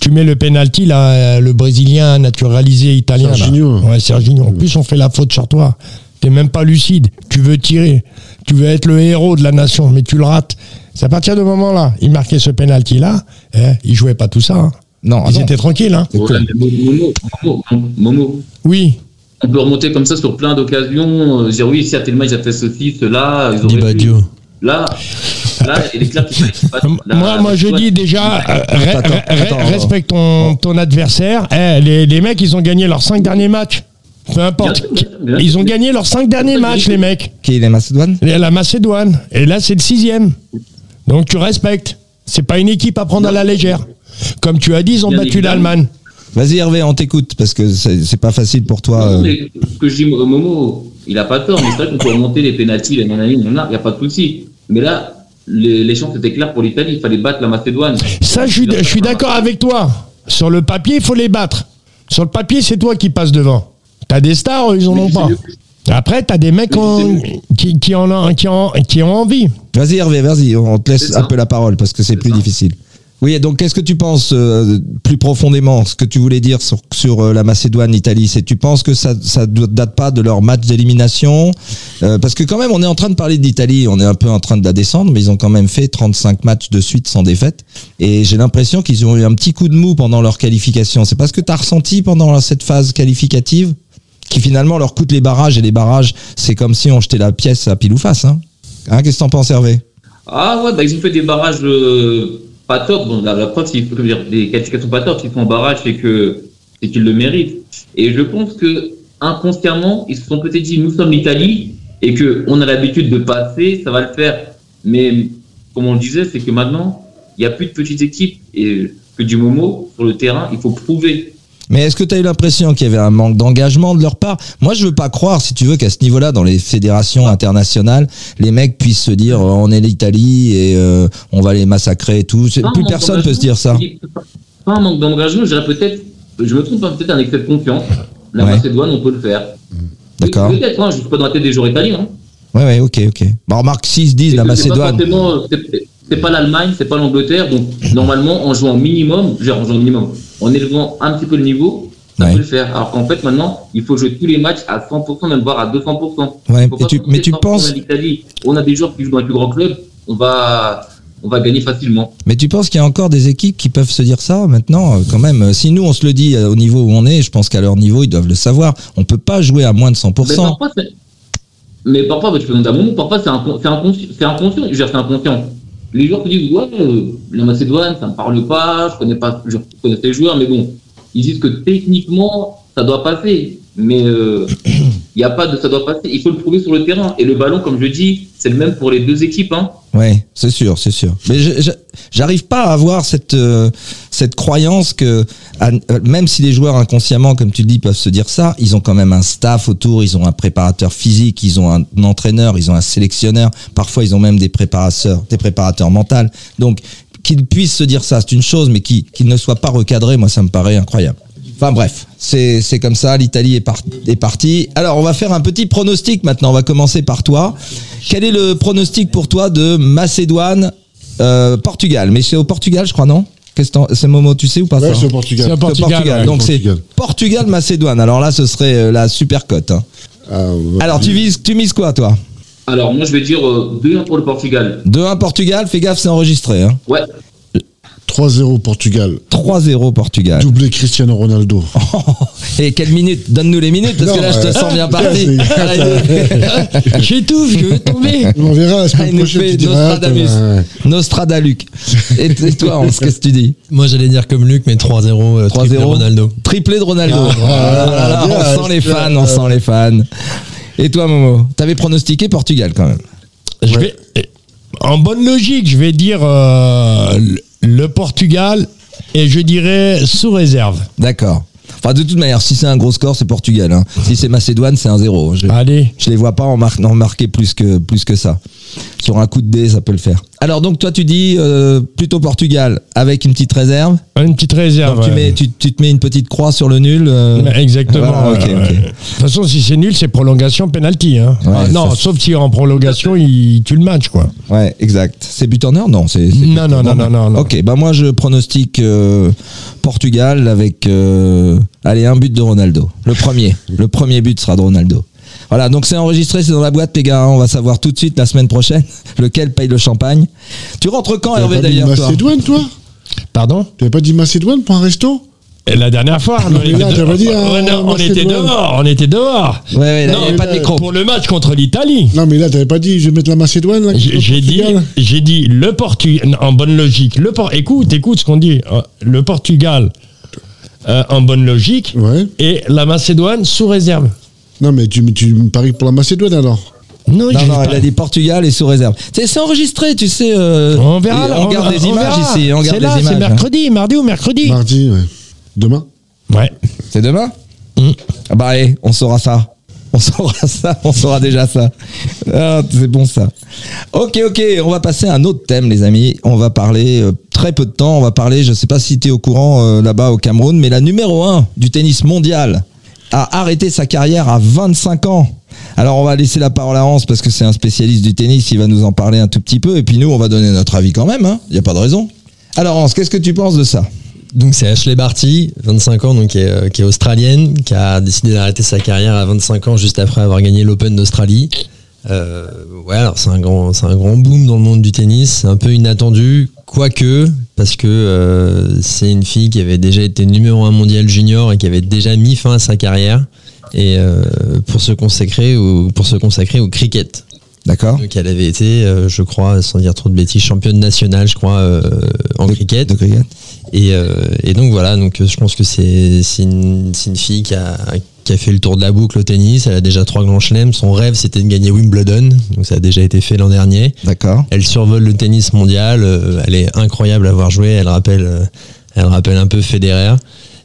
Tu mets le penalty là, le brésilien naturalisé italien. là. Serginho. Ouais, Serginho. En plus, on fait la faute sur toi. T'es même pas lucide. Tu veux tirer. Tu veux être le héros de la nation, mais tu le rates. C'est à partir de ce moment-là, il marquait ce penalty là. Eh, il jouait pas tout ça. hein. Non, ah Ils non. étaient tranquilles. Hein. Voilà, Momo, Momo, Momo, Oui. On peut remonter comme ça sur plein d'occasions, euh, dire oui, si à tel match, il a fait ceci, cela, ils auraient pu. Baggio. Là, là, il est clair la- moi, moi, je la- dis déjà, euh, re- Attends, re- attends, attends. respecte ton, ton adversaire. Eh, les, les mecs, ils ont gagné leurs cinq derniers matchs. Peu importe. Ils ont gagné leurs cinq derniers matchs, les mecs. Qui est les Macédoines Et La Macédoine. Et là, c'est le sixième. Donc, tu respectes. C'est pas une équipe à prendre à la légère. Comme tu as dit, ils ont Bien battu l'Allemagne. Vas-y Hervé, on t'écoute parce que c'est pas facile pour toi. Non, euh. mais ce que je dis, Momo, il a pas tort, mais c'est vrai qu'on peut remonter les pénalties, les il n'y a pas de souci. Mais là, les, les chances étaient claires pour l'Italie, il fallait battre la Macédoine. Ça, je suis, je suis d'accord avec toi. Sur le papier, il faut les battre. Sur le papier, c'est toi qui passes devant. T'as des stars, ils en Mais ont pas. Après, t'as des mecs en- qui, qui, en ont, qui, en- qui ont envie. Vas-y Hervé, vas-y, on te laisse un peu la parole parce que c'est C'est plus ça. difficile. Oui, donc qu'est-ce que tu penses euh, plus profondément, ce que tu voulais dire sur, euh, la Macédoine, l'Italie, c'est tu penses que ça ne date pas de leur match d'élimination Euh, Parce que quand même, on est en train de parler de l'Italie, on est un peu en train de la descendre, mais ils ont quand même fait 35 matchs de suite sans défaite. Et j'ai l'impression qu'ils ont eu un petit coup de mou pendant leur qualification. C'est pas ce que tu as ressenti pendant cette phase qualificative qui finalement leur coûte les barrages et les barrages, c'est comme si on jetait la pièce à pile ou face. Hein, hein Qu'est-ce que t'en penses Hervé? Ah ouais, bah, ils ont fait des barrages pas top. Bon, la, la preuve, c'est que dire, des qualifications pas top, s'ils font barrage, c'est que c'est qu'ils le méritent. Et je pense que inconsciemment, ils se sont peut-être dit, nous sommes l'Italie et que on a l'habitude de passer, ça va le faire. Mais comme on le disait, c'est que maintenant, il n'y a plus de petites équipes et que du Momo sur le terrain, il faut prouver. Mais est-ce que tu as eu l'impression qu'il y avait un manque d'engagement de leur part? Moi, je veux pas croire, si tu veux, qu'à ce niveau-là, dans les fédérations internationales, les mecs puissent se dire euh, on est l'Italie et euh, on va les massacrer et tout. Pas Plus personne peut se dire ça. Pas un manque d'engagement, je dirais peut-être, je me trompe, hein, peut-être un excès de confiance. La Ouais. Macédoine, on peut le faire. D'accord. Peut-être, hein, je ne suis pas dans la tête des joueurs italiens. hein. Ouais, ouais, ok, ok. Bah, remarque, 6-10, Et la Macédoine. c'est- C'est pas l'Allemagne, c'est pas l'Angleterre, donc normalement en jouant minimum, genre en jouant minimum, en élevant un petit peu le niveau, ça Ouais. peut le faire. Alors qu'en fait maintenant, il faut jouer tous les matchs à 100%, même voire à 200%. Ouais, Faut et pas tu- penser, mais tu penses- On a on des joueurs qui jouent dans les plus grands clubs, on va, on va gagner facilement. Mais tu penses qu'il y a encore des équipes qui peuvent se dire ça maintenant euh, quand même? Si nous on se le dit euh, au niveau où on est, je pense qu'à leur niveau ils doivent le savoir. On peut pas jouer à moins de 100%. Mais parfois, mais parfois, tu peux demander à mon parfois c'est inconscient, c'est inconscient, Les joueurs te disent, ouais, euh, la Macédoine, ça me parle pas, je connais pas, je connais ces joueurs, mais bon, ils disent que techniquement, ça doit passer, mais euh, il y a pas de, ça doit passer, il faut le prouver sur le terrain. Et le ballon, comme je dis, c'est le même pour les deux équipes, hein. Ouais, c'est sûr, c'est sûr. Mais j'arrive pas à avoir cette euh, cette croyance que même si les joueurs inconsciemment, comme tu le dis, peuvent se dire ça, ils ont quand même un staff autour, ils ont un préparateur physique, ils ont un, entraîneur, ils ont un sélectionneur. Parfois, ils ont même des préparateurs, des préparateurs mentaux. Donc, qu'ils puissent se dire ça, c'est une chose, mais qu'ils ne soient pas recadrés, moi, ça me paraît incroyable. Enfin bref, c'est c'est comme ça, l'Italie est, par- est partie. Alors on va faire un petit pronostic maintenant, on va commencer par toi. Quel est le pronostic pour toi de Macédoine, euh, Portugal? Mais c'est au Portugal je crois, non? Qu'est-ce que t'en- C'est Momo, tu sais ou pas Ouais, ça c'est au Portugal. C'est au au Portugal, ouais, Donc c'est Portugal. Portugal-Macédoine. Alors là ce serait euh, la super cote. hein. Ah. Alors tu vises, tu mises quoi toi? Alors, moi, je vais dire euh, 2-1 pour le Portugal. 2-1 Portugal, fais gaffe c'est enregistré. Hein. Ouais. 3-0 Portugal. 3-0 Portugal. Doublé Cristiano Ronaldo. Et quelles minutes Donne-nous les minutes parce Non, que là je te sens bien parti. J'étouffe, je vais tomber. On verra la semaine il nous prochaine. Nostradamus. Nostradaluc. Et, et toi, Hans, qu'est-ce que tu dis? Moi, j'allais dire comme Luc, mais 3-0, euh, triplé 3-0. Ronaldo. Triplé de Ronaldo. Ah, Ah on sent les fans, on sent les fans. Et toi, Momo T'avais pronostiqué Portugal quand même. Je vais, en bonne logique, je vais dire euh, le- Portugal et je dirais sous réserve. D'accord. Enfin, de toute manière, si c'est un gros score, c'est Portugal. hein. Si c'est Macédoine, c'est un 0. Je, Allez. je les vois pas en, mar- en marquer plus que, plus que ça. Sur un coup de dé, ça peut le faire. Alors, donc, toi, tu dis euh, plutôt Portugal avec une petite réserve. Une petite réserve. Donc, tu, ouais. mets, tu, tu te mets une petite croix sur le nul. euh, Exactement. Voilà. De toute façon, si c'est nul, c'est prolongation, penalty. Hein. Ouais, Ah, non, sauf si en prolongation, il tue le match, quoi. Ouais, exact. C'est but en heure Non, c'est. Non, non, non, non, non, non. Ok, bah moi je pronostique euh, Portugal avec allez un but de Ronaldo. Le premier, le premier but sera de Ronaldo. Voilà, donc c'est enregistré, c'est dans la boîte les gars. hein. On va savoir tout de suite la semaine prochaine lequel paye le champagne. Tu rentres quand T'avais Hervé pas dit d'ailleurs toi Macédoine, toi? Pardon? T'avais pas dit Macédoine pour un resto? Et La dernière fois, on, là, dit, on- euh, on- était dehors. On était dehors. Ouais, ouais, là, Non, avait pas de mais micro. Pour le match contre l'Italie. Non, mais là, t'avais pas dit, je vais mettre la Macédoine, là, J'ai dit, Portugal j'ai dit le Portugal en bonne logique. Le Por- écoute, écoute ce qu'on dit. Euh, Le Portugal euh, en bonne logique Ouais. et la Macédoine sous réserve. Non, mais tu, tu me paries pour la Macédoine, alors Non, Non, non, il a dit Portugal et sous réserve. C'est enregistré, tu sais. euh, On verra. On garde des on images verra. ici. On garde C'est des là, images. c'est hein. mercredi, mardi ou mercredi. Mardi, ouais. Demain Ouais. C'est demain Mm. Ah bah allez, on saura ça. On saura ça, on saura déjà ça. Ah, c'est bon ça. Ok, ok, on va passer à un autre thème les amis. On va parler euh, très peu de temps, on va parler, je sais pas si tu es au courant euh, là-bas au Cameroun, mais la numéro 1 du tennis mondial a arrêté sa carrière à 25 ans. Alors on va laisser la parole à Hans parce que c'est un spécialiste du tennis, il va nous en parler un tout petit peu et puis nous on va donner notre avis quand même, il n'y a pas de raison. Alors Hans, qu'est-ce que tu penses de ça? Donc c'est Ashley Barty, 25 ans, donc euh, qui est australienne, qui a décidé d'arrêter sa carrière à 25 ans juste après avoir gagné l'Open d'Australie. Euh, ouais, alors c'est un grand, c'est un grand boom dans le monde du tennis, c'est un peu inattendu, quoique parce que euh, c'est une fille qui avait déjà été numéro 1 mondial junior et qui avait déjà mis fin à sa carrière et euh, pour se consacrer au, pour se consacrer au cricket. D'accord Donc elle avait été, euh, je crois, sans dire trop de bêtises, championne nationale, je crois, euh, en De- cricket. de cricket. Et, euh, et donc voilà, donc je pense que c'est une, c'est une fille qui a, qui a fait le tour de la boucle au tennis. Elle a déjà trois grands chelems. Son rêve, c'était de gagner Wimbledon. Donc ça a déjà été fait l'an dernier. D'accord. Elle survole le tennis mondial. euh, elle est incroyable à voir jouer. Elle rappelle, euh, elle rappelle un peu Federer.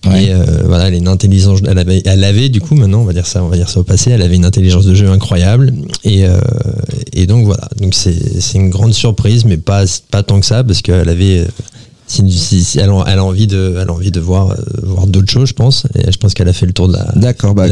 Ouais. Et euh, voilà, elle a une intelligence. Elle avait, elle avait du coup maintenant, on va dire ça, on va dire ça au passé. Elle avait une intelligence de jeu incroyable. Et, euh, et donc voilà, donc c'est c'est une grande surprise, mais pas pas tant que ça parce qu'elle avait si, si- si elle, a, elle a envie de, elle a envie de voir, euh, voir d'autres choses, je pense. Et je pense qu'elle a fait le tour de la. D'accord, bah,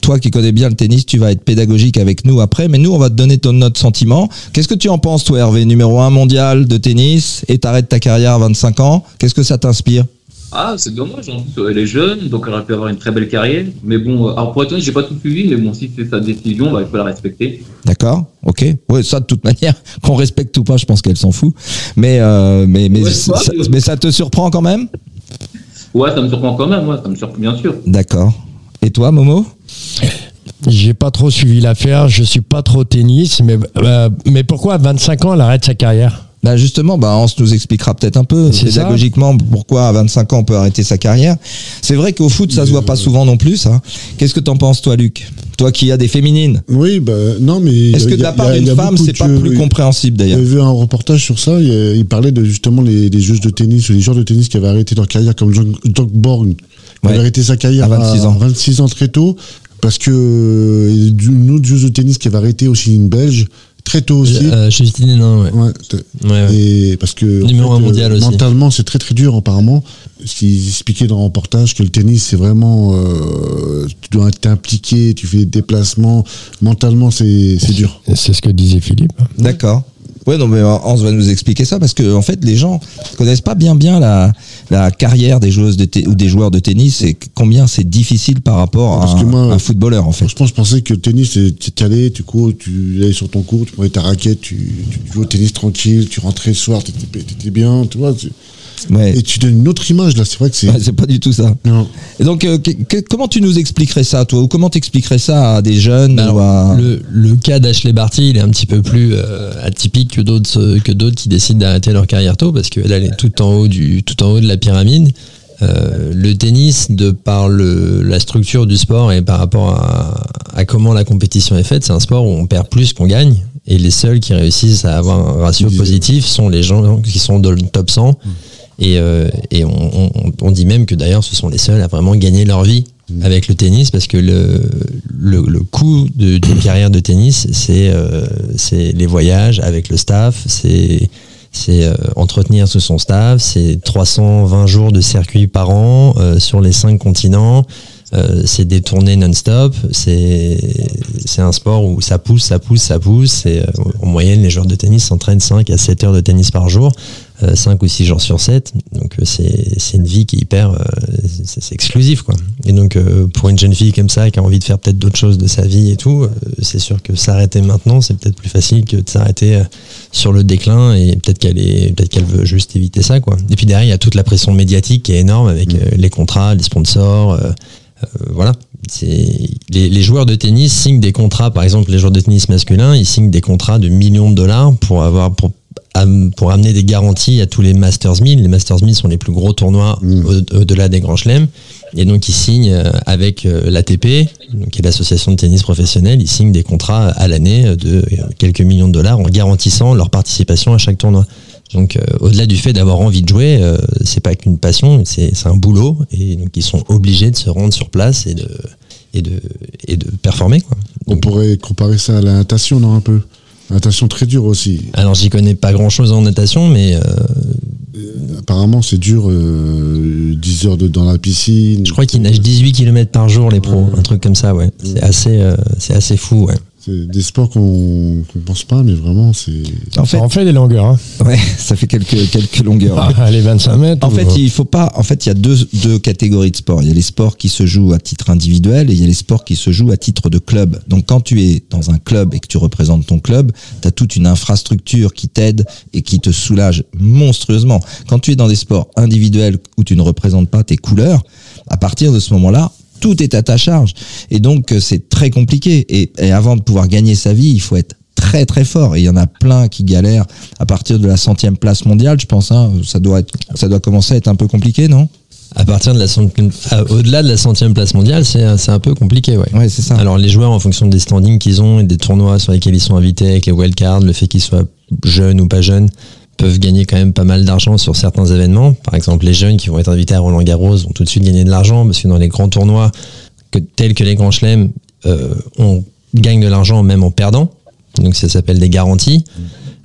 toi, qui connais bien le tennis, tu vas être pédagogique avec nous après, mais nous, on va te donner ton, notre sentiment. Qu'est-ce que tu en penses, toi, Hervé, numéro un mondial de tennis, et t'arrêtes ta carrière à 25 ans Qu'est-ce que ça t'inspire? Ah, c'est dommage. En plus, elle est jeune, donc elle aurait pu avoir une très belle carrière. Mais bon, euh, alors pour être honnête, j'ai pas tout suivi, mais bon, si c'est sa décision, bah, il faut la respecter. D'accord Ok. Ouais, ça, de toute manière, qu'on respecte ou pas, je pense qu'elle s'en fout. Mais, euh, mais, mais, Ouais, ça, ouais, ça- ouais. mais ça te surprend quand même? Ouais, ça me surprend quand même, ouais, ça me surprend bien sûr. D'accord. Et toi, Momo? J'ai pas trop suivi l'affaire, je suis pas trop tennis, mais, euh, mais pourquoi à 25 ans elle arrête sa carrière? Bah justement, bah Hans nous expliquera peut-être un peu ça. pédagogiquement pourquoi à 25 ans on peut arrêter sa carrière. C'est vrai qu'au foot ça se voit pas souvent non plus. ça. Qu'est-ce que t'en penses toi, Luc? Toi qui as des féminines? Oui, bah, non, mais. Est-ce que de la part d'une femme c'est pas plus compréhensible d'ailleurs? J'avais vu un reportage sur ça. Il, il parlait de justement les, les joueuses de tennis, ou les joueurs de tennis qui avaient arrêté leur carrière, comme Doc Borg, qui Ouais. avait arrêté sa carrière À 26 ans. 26 ans très tôt, parce que euh, une autre joueuse de tennis qui avait arrêté aussi une Belge très tôt aussi. Euh, Justine Hénin, ouais. Ouais, Ouais, ouais. et parce que euh, aussi. mentalement c'est très très dur apparemment. Ce qu'ils expliquaient dans le reportage que le tennis c'est vraiment euh, tu dois être impliqué, tu fais des déplacements, mentalement c'est c'est dur. C'est ce que disait Philippe. D'accord. Ouais, non, mais Hans va nous expliquer ça parce que en fait, les gens connaissent pas bien bien la, la carrière des joueuses de ou des joueurs de tennis et combien c'est difficile par rapport à Parce un, moi- un footballeur en fait. Je pensais que le tennis, tu allais, tu cours, tu allais sur ton cours, tu prenais ta raquette, tu, tu jouais au tennis tranquille, tu rentrais le soir, tu étais, bien, tu vois. Ouais. Et tu donnes une autre image, là, c'est vrai que c'est. Ouais, c'est pas du tout ça. Non. Et donc, euh, que- que- comment tu nous expliquerais ça, toi? Ou comment t'expliquerais ça à des jeunes Bah alors, ou à- le, le cas d'Ashley Barty, il est un petit peu plus euh, atypique que d'autres euh, que d'autres qui décident d'arrêter leur carrière tôt parce qu'elle elle est tout en haut du tout en haut de la pyramide. Euh, le tennis, de par le, la structure du sport et par rapport à, à comment la compétition est faite, c'est un sport où on perd plus qu'on gagne. Et les seuls qui réussissent à avoir un ratio positif sont les gens qui sont dans le top 100. Et, euh, et on, on- on dit même que d'ailleurs ce sont les seuls à vraiment gagner leur vie avec le tennis parce que le, le, le coût d'une carrière de tennis, c'est euh, c'est les voyages avec le staff, c'est c'est euh, entretenir tout son staff, c'est 320 jours de circuit par an euh, sur les cinq continents, euh, c'est des tournées non-stop, c'est un sport où ça pousse, ça pousse, ça pousse. Et, en moyenne, les joueurs de tennis s'entraînent 5 à 7 heures de tennis par jour, 5 ou 6 jours sur 7. Donc euh, c'est une vie qui est hyper... euh, c'est exclusif. Quoi. Et donc euh, pour une jeune fille comme ça qui a envie de faire peut-être d'autres choses de sa vie et tout, euh, c'est sûr que s'arrêter maintenant, c'est peut-être plus facile que de s'arrêter euh, sur le déclin et peut-être qu'elle est peut-être qu'elle veut juste éviter ça. Quoi. Et puis derrière, il y a toute la pression médiatique qui est énorme avec euh, les contrats, les sponsors. euh, euh, voilà. Les, les joueurs de tennis signent des contrats, par exemple les joueurs de tennis masculins, ils signent des contrats de millions de dollars pour avoir pour, pour amener des garanties à tous les Masters 1000. Les Masters 1000 sont les plus gros tournois Mm. au- au-delà des grands chelems. Et donc ils signent euh, avec euh, l'ATP, qui est l'association de tennis professionnelle, ils signent des contrats à l'année de euh, quelques millions de dollars en garantissant leur participation à chaque tournoi. Donc euh, au-delà du fait d'avoir envie de jouer, euh, c'est pas qu'une passion, c'est un boulot et donc ils sont obligés de se rendre sur place et de et de et de performer quoi. On pourrait comparer ça à la natation, non, un peu? Natation très dure aussi. Alors j'y connais pas grand chose en natation, mais euh, Apparemment, c'est dur, euh, 10 heures de, dans la piscine. je crois qu'ils nagent 18 km par jour les pros, un truc comme ça, ouais. C'est assez euh, c'est assez fou, ouais. C'est des sports qu'on qu'on pense pas, mais vraiment, c'est. En Ça fait, en fait des longueurs. Hein. ouais, ça fait quelques quelques longueurs. Ah, les 25 mètres. En ou- fait, il faut pas. En fait, il y a deux, deux catégories de sports. Il y a les sports qui se jouent à titre individuel et il y a les sports qui se jouent à titre de club. Donc, quand tu es dans un club et que tu représentes ton club, tu as toute une infrastructure qui t'aide et qui te soulage monstrueusement. Quand tu es dans des sports individuels où tu ne représentes pas tes couleurs, à partir de ce moment-là, tout est à ta charge. Et donc, euh, c'est très compliqué. Et, et avant de pouvoir gagner sa vie, il faut être très très fort et il y en a plein qui galèrent à partir de la centième place mondiale je pense hein, ça doit être ça doit commencer à être un peu compliqué non? À partir de la centième- à- au-delà de la centième place mondiale, c'est c'est un peu compliqué, ouais. ouais c'est ça Alors les joueurs, en fonction des standings qu'ils ont et des tournois sur lesquels ils sont invités avec les wildcards, le fait qu'ils soient jeunes ou pas jeunes, peuvent gagner quand même pas mal d'argent sur certains événements. Par exemple, les jeunes qui vont être invités à Roland Garros vont tout de suite gagner de l'argent parce que dans les grands tournois, que, tels que les grands chelems, euh, on gagne de l'argent même en perdant. Donc ça s'appelle des garanties.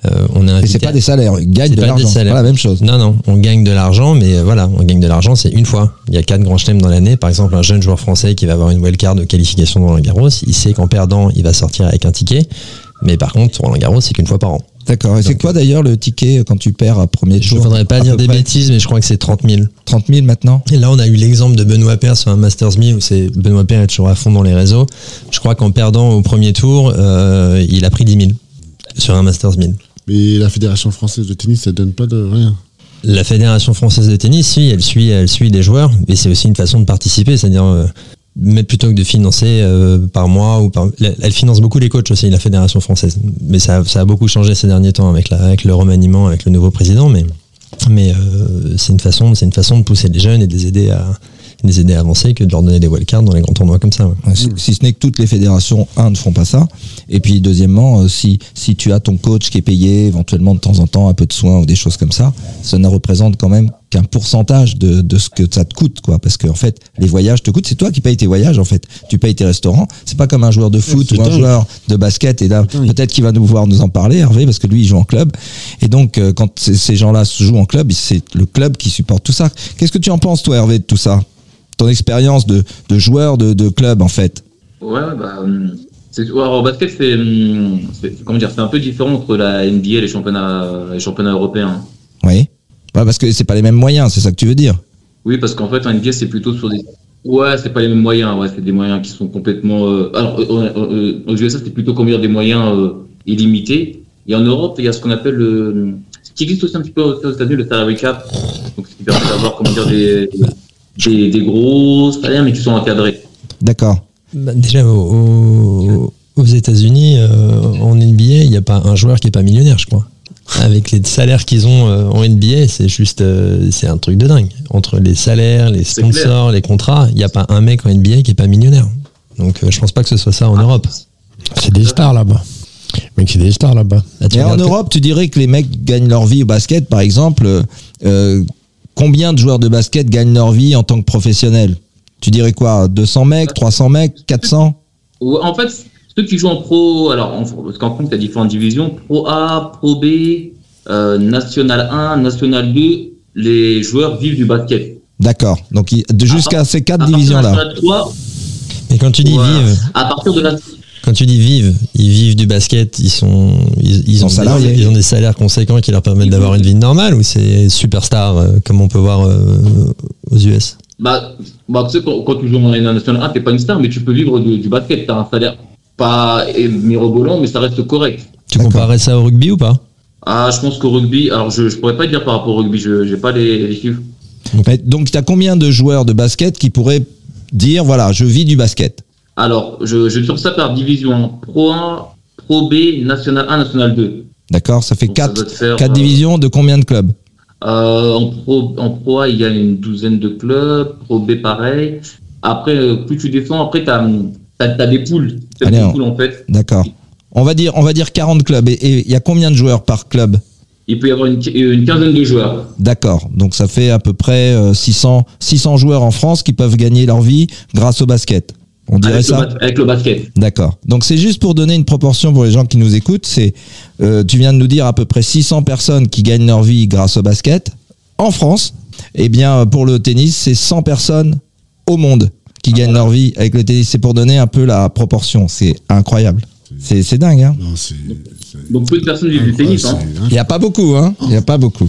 Euh, on invité c'est pas des salaires, C'est de l'argent. C'est pas la même chose. Non, non, on gagne de l'argent, mais euh, voilà, on gagne de l'argent, c'est une fois. Il y a quatre grands chelems dans l'année. Par exemple, un jeune joueur français qui va avoir une wildcard de qualification dans Roland Garros, il sait qu'en perdant, il va sortir avec un ticket. Mais par contre, Roland Garros, c'est qu'une fois par an. D'accord. Et c'est quoi d'ailleurs le ticket quand tu perds à premier Je tour ne voudrais pas dire des près bêtises, mais je crois que c'est 30 000. 30 000 maintenant? Et là, on a eu l'exemple de Benoît Paire sur un Masters 1000 où c'est Benoît Paire est toujours à fond dans les réseaux. Je crois qu'en perdant au premier tour, euh, il a pris 10 000 sur un Masters 1000. Mais la Fédération française de tennis, ça donne pas de rien. La Fédération française de tennis, si, elle suit, elle suit des joueurs, et c'est aussi une façon de participer, c'est-à-dire euh, mais plutôt que de financer euh, par mois ou par, elle, finance beaucoup les coachs aussi, la Fédération française. Mais ça, ça a beaucoup changé ces derniers temps avec, avec le remaniement, avec le nouveau président, mais mais euh, c'est une façon, c'est une façon de pousser les jeunes et de les aider à les aider à avancer que de leur donner des wildcards dans les grands tournois comme ça. si ce n'est que toutes les fédérations, un, ne font pas ça. Et puis, deuxièmement, euh, si, si tu as ton coach qui est payé, éventuellement de temps en temps, un peu de soins ou des choses comme ça, ça ne représente quand même qu'un pourcentage de, de ce que ça te coûte, quoi. Parce qu'en fait, les voyages te coûtent. C'est toi qui payes tes voyages, en fait. Tu payes tes restaurants. C'est pas comme un joueur de foot ou un dingue. joueur de basket. Et là, peut-être qu'il va nous voir nous en parler, Hervé, parce que lui, il joue en club. Et donc, euh, quand ces- gens-là jouent en club, c'est le club qui supporte tout ça. Qu'est-ce que tu en penses, toi, Hervé, de tout ça? Ton expérience de, de joueur de, de club, en fait? Ouais, bah, hum, alors, au basket, c'est, hum, c'est, comment dire, c'est un peu différent entre la NBA et les championnats, les championnats européens. Oui. Ouais, parce que c'est pas les mêmes moyens, c'est ça que tu veux dire. Oui, parce qu'en fait, en NBA, c'est plutôt sur des. Ouais, c'est pas les mêmes moyens. Ouais, c'est des moyens qui sont complètement. euh, Alors, euh, euh, euh, aux USA, c'est plutôt comment dire des moyens euh, illimités. Et en Europe, il y a ce qu'on appelle le. Ce qui existe aussi un petit peu aux États-Unis, le salary cap. Donc, ce qui permet d'avoir, comment dire, des, des, des gros salaires, mais qui sont encadrés. D'accord. Bah, déjà, au- au- aux États-Unis, euh, en NBA, il n'y a pas un joueur qui est pas millionnaire, je crois. Avec les salaires qu'ils ont euh, en NBA, c'est juste, euh, c'est un truc de dingue. Entre les salaires, les sponsors, les contrats, il n'y a pas un mec en NBA qui est pas millionnaire. Donc, euh, je pense pas que ce soit ça en Europe. C'est des stars là-bas. Mec, c'est des stars là-bas. Là, Et en Europe, tu dirais que les mecs gagnent leur vie au basket, par exemple. euh, combien de joueurs de basket gagnent leur vie en tant que professionnels? Tu dirais quoi? 200 mecs, 300 mecs, 400 Ouais, En fait, ceux qui jouent en pro, alors, en, parce qu'en France, il y a différentes divisions, pro A, pro B, euh, national 1, national 2, les joueurs vivent du basket. D'accord. Donc jusqu'à ces quatre À partir de divisions-là. national 3, Mais quand tu dis ouais, vivent, à partir de la, quand tu dis vivent, ils vivent du basket, ils sont, ils, ont, des- ils ont des salaires conséquents qui leur permettent d'avoir une vie normale ou c'est superstar euh, comme on peut voir euh, aux US. bah, bah, tu sais, quand, quand tu joues en national 1, t'es pas une star, mais tu peux vivre du, du basket. T'as un salaire pas mirobolant, mais ça reste correct. Tu comparais ça au rugby ou pas? Ah, je pense qu'au rugby, alors je, je pourrais pas dire par rapport au rugby, je j'ai pas les, les chiffres. Donc tu as combien de joueurs de basket qui pourraient dire voilà, je vis du basket? Alors, je, je sur ça par division. Pro 1, Pro B, National 1, National 2. D'accord Ça fait Donc, ça 4 doit te faire, quatre euh, divisions de combien de clubs? Euh, en, pro, en Pro A, il y a une douzaine de clubs. Pro B, pareil. Après, euh, plus tu descends, après, tu as, des poules. Allez, on- poules, en fait. D'accord. On va dire on va dire 40 clubs et- il y a combien de joueurs par club? Il peut y avoir une, une quinzaine de joueurs. D'accord. Donc ça fait à peu près euh, 600 600 joueurs en France qui peuvent gagner leur vie grâce au basket. On dirait Avec le, ça bas- avec le basket. D'accord. Donc c'est juste pour donner une proportion pour les gens qui nous écoutent. C'est, euh, tu viens de nous dire à peu près 600 personnes qui gagnent leur vie grâce au basket en France. Eh bien, pour le tennis, c'est 100 personnes au monde qui gagnent leur vie avec le tennis. C'est pour donner un peu la proportion. C'est incroyable. C'est, dingue. Hein Non, c'est. c'est- Donc, peu de personnes vivent du tennis. Hein. Il n'y a pas beaucoup. Hein Il n'y a pas beaucoup.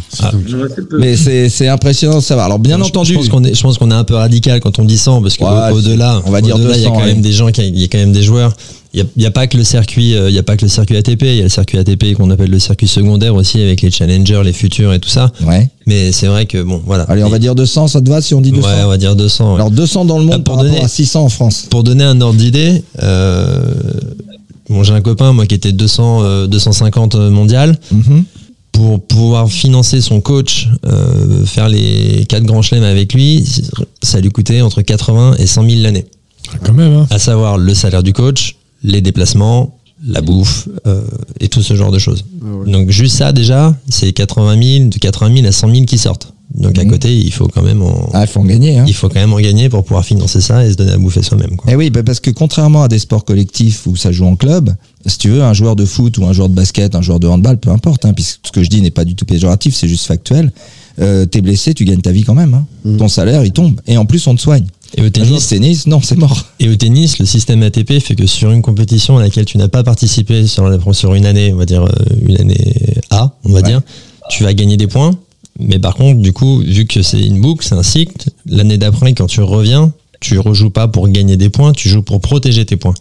peu. Mais c'est, impressionnant de savoir. Alors bien entendu. Je pense qu'on est, je pense qu'on est un peu radical quand on dit 100 parce Ouais, qu'au delà, on va dire au-delà, il y a 200, quand même ouais. des gens, qui- il y a quand même des joueurs. Il y a, pas que le circuit, euh, il y a pas que le circuit ATP, il y a le circuit ATP qu'on appelle le circuit secondaire aussi avec les challengers, les futurs et tout ça. Ouais. Mais c'est vrai que bon, voilà. Allez, on va dire 200. Ça te va si on dit 200 Ouais, on va dire 200. ouais. Alors 200 dans le monde Ah, pour par rapport donner- à 600 en France. Pour donner un ordre d'idée, euh, bon, j'ai un copain moi qui était 200, euh, 250 mondial. Mhm. Pour pouvoir financer son coach, euh, faire les quatre grands chelems avec lui, ça lui coûtait entre 80 et 100 000 l'année. Quand même, hein. À savoir le salaire du coach, les déplacements, la bouffe euh, et tout ce genre de choses. Ah ouais. Donc juste ça déjà, c'est 80 000, de 80 000 à 100 000 qui sortent. Donc à côté, il faut quand même en, Ah, il faut en gagner. Hein. il faut quand même en gagner pour pouvoir financer ça et se donner à bouffer soi-même. quoi. Eh oui, bah parce que contrairement à des sports collectifs où ça joue en club, si tu veux, un joueur de foot ou un joueur de basket, un joueur de handball, peu importe, hein, puisque ce que je dis n'est pas du tout péjoratif, c'est juste factuel. Euh, T'es blessé, tu gagnes ta vie quand même. Hein. Mm. Ton salaire, il tombe. Et en plus, on te soigne. Et au tennis, tennis, non, c'est mort. et au tennis, le système ATP fait que sur une compétition à laquelle tu n'as pas participé sur, la- sur une année, on va dire euh, une année A, on va Ouais. dire, tu vas gagner des points. Mais par contre, du coup, vu que c'est une boucle, c'est un cycle, l'année d'après, quand tu reviens, tu rejoues pas pour gagner des points, tu joues pour protéger tes points.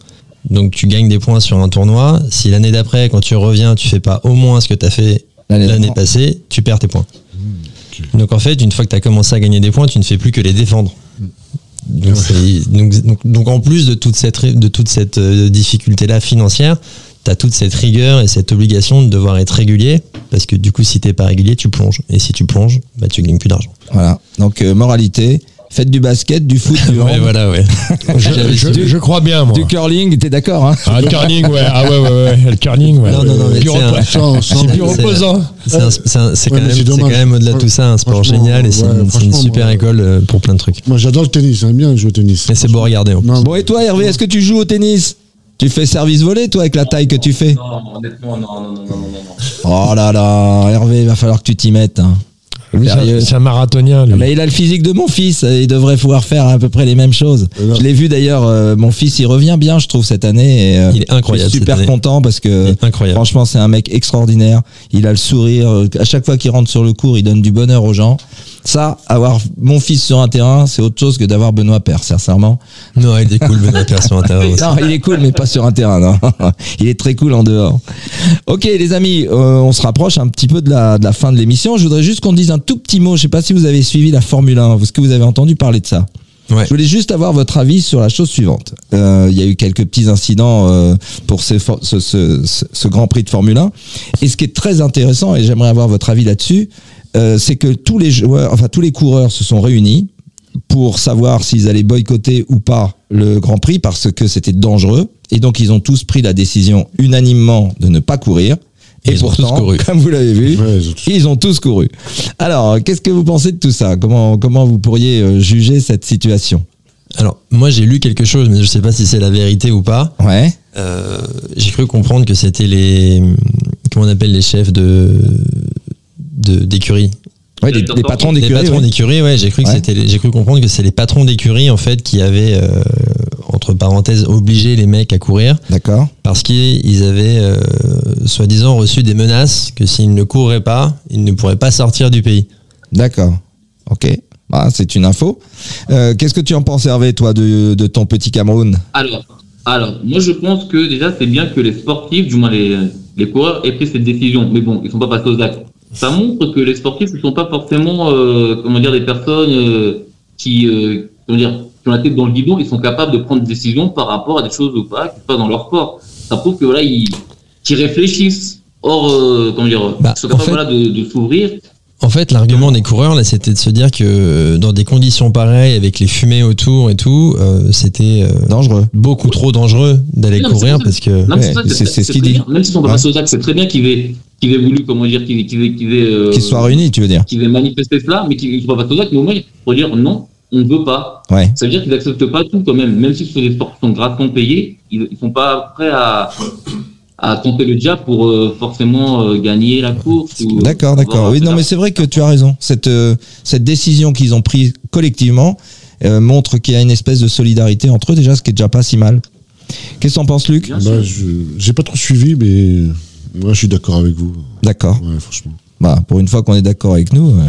Donc tu gagnes des points sur un tournoi. Si l'année d'après, quand tu reviens, tu fais pas au moins ce que tu as fait L'année passée, tu perds tes points. Donc en fait, une fois que tu as commencé à gagner des points, tu ne fais plus que les défendre. Donc, c'est- donc, donc- donc en plus de toute cette, ré- de toute cette euh, difficulté-là financière, tu as toute cette rigueur et cette obligation de devoir être régulier, parce que du coup, si t'es pas régulier, tu plonges. Et si tu plonges, bah, tu gagnes plus d'argent. Voilà. Donc, euh, moralité, faites du basket, du foot, du, Ouais, voilà, ouais. Je, crois bien, moi. du curling, t'es d'accord hein? Ah, le curling, ouais. Ah, ouais, ouais, ouais. Le curling, ouais. Non, non, non, mais c'est un- plus reposant. C'est quand, même- quand au-delà de tout ça un sport génial et c'est ouais, une, c'est une franchement, super moi, école euh, pour plein de trucs. Moi, j'adore le tennis. J'aime bien jouer au tennis. Et c'est beau à regarder. Bon, et toi, Hervé, est-ce que tu joues au tennis? Tu fais service volé, toi, avec la taille que tu fais? Non, honnêtement, non, non, non, non, non, non. Oh là là, Hervé, il va falloir que tu t'y mettes. C'est un marathonien, lui. Mais il a le physique de mon fils, il devrait pouvoir faire à peu près les mêmes choses. Je l'ai vu d'ailleurs, euh, mon fils, il revient bien, je trouve, cette année. Et, euh, Il est incroyable, Je suis super content parce que franchement, c'est un mec extraordinaire. Il a le sourire. À chaque fois qu'il rentre sur le cours, il donne du bonheur aux gens. Ça, avoir mon fils sur un terrain, c'est autre chose que d'avoir Benoît Père, sincèrement. Non, il est cool, Benoît Père sur Internet aussi. Non, il est cool, mais pas sur un terrain. Non. Il est très cool en dehors. Ok, les amis, euh, on se rapproche un petit peu de la, de la fin de l'émission. Je voudrais juste qu'on dise un tout petit mot. Je sais pas si vous avez suivi la Formule 1. Est-ce que vous avez entendu parler de ça Ouais. Je voulais juste avoir votre avis sur la chose suivante. Euh, Il y a eu quelques petits incidents euh, pour ce, ce- ce- ce Grand Prix de Formule 1. Et ce qui est très intéressant, et j'aimerais avoir votre avis là-dessus, euh, c'est que tous les joueurs, enfin tous les coureurs se sont réunis pour savoir s'ils allaient boycotter ou pas le Grand Prix parce que c'était dangereux. Et donc ils ont tous pris la décision unanimement de ne pas courir. Et ils ont tous pourtant, couru. comme vous l'avez vu, Ouais, ils ont tous- ils ont tous couru. Alors, qu'est-ce que vous pensez de tout ça? Comment, comment vous pourriez euh, juger cette situation? Alors, moi, j'ai lu quelque chose, mais je sais pas si c'est la vérité ou pas. Ouais. Euh, j'ai cru comprendre que c'était les. Comment on appelle les chefs de. De- d'écurie Ouais, les, les patrons d'écurie. Les patrons ouais. d'écurie, ouais, j'ai cru que Ouais. c'était. J'ai cru comprendre que c'est les patrons d'écurie, en fait, qui avaient, euh, entre parenthèses, obligé les mecs à courir D'accord. parce qu'ils avaient, euh, soi-disant, reçu des menaces que s'ils ne couraient pas, ils ne pourraient pas sortir du pays. D'accord. Ok. Bah, c'est une info. Euh, Qu'est-ce que tu en penses, Hervé, toi, de, de ton petit Cameroun? Alors, alors, moi je pense que déjà c'est bien que les sportifs, du moins les, les coureurs, aient pris cette décision. Mais bon, ils sont pas passés aux actes. Ça montre que les sportifs ne sont pas forcément, euh, comment dire, des personnes euh, qui, euh, comment dire, qui ont la tête dans le guidon. Ils sont capables de prendre des décisions par rapport à des choses ou pas qui se passent dans leur sport. Ça prouve que voilà, ils, qu'ils réfléchissent. Or, euh, comment dire, Bah, ils sont en capables fait- voilà, de, de s'ouvrir. En fait, l'argument des coureurs, là, c'était de se dire que dans des conditions pareilles, avec les fumées autour et tout, euh, c'était euh, Dangereux. beaucoup trop dangereux d'aller courir parce que. Ouais, c'est- c'est ce qu'il très dit. bien. Même s'ils sont pas Ouais. passés aux actes, c'est très bien qu'ils qu'ils aient voulu, comment dire, qu'ils aient, qu'ils aient, qu'ils aient, euh, Qu'ils soient réunis, tu veux dire qui va manifester cela, mais qui ne sont pas actes, mais au moins, pour dire non, on ne veut pas. Ouais. Ça veut dire qu'ils n'acceptent pas tout quand même, même si ce sont des sports qui sont grassement payés, ils ne sont pas prêts à, à tenter le diable pour euh, forcément euh, gagner la course. ou, D'accord, d'accord. Oui, non, mais c'est vrai que tu as raison. Cette, euh, cette décision qu'ils ont prise collectivement euh, montre qu'il y a une espèce de solidarité entre eux, déjà, ce qui est déjà pas si mal. Qu'est-ce que t'en penses, Luc? Bah, je j'ai pas trop suivi, mais moi, je suis d'accord avec vous. D'accord. Ouais, franchement. Bah, pour une fois qu'on est d'accord avec nous. euh.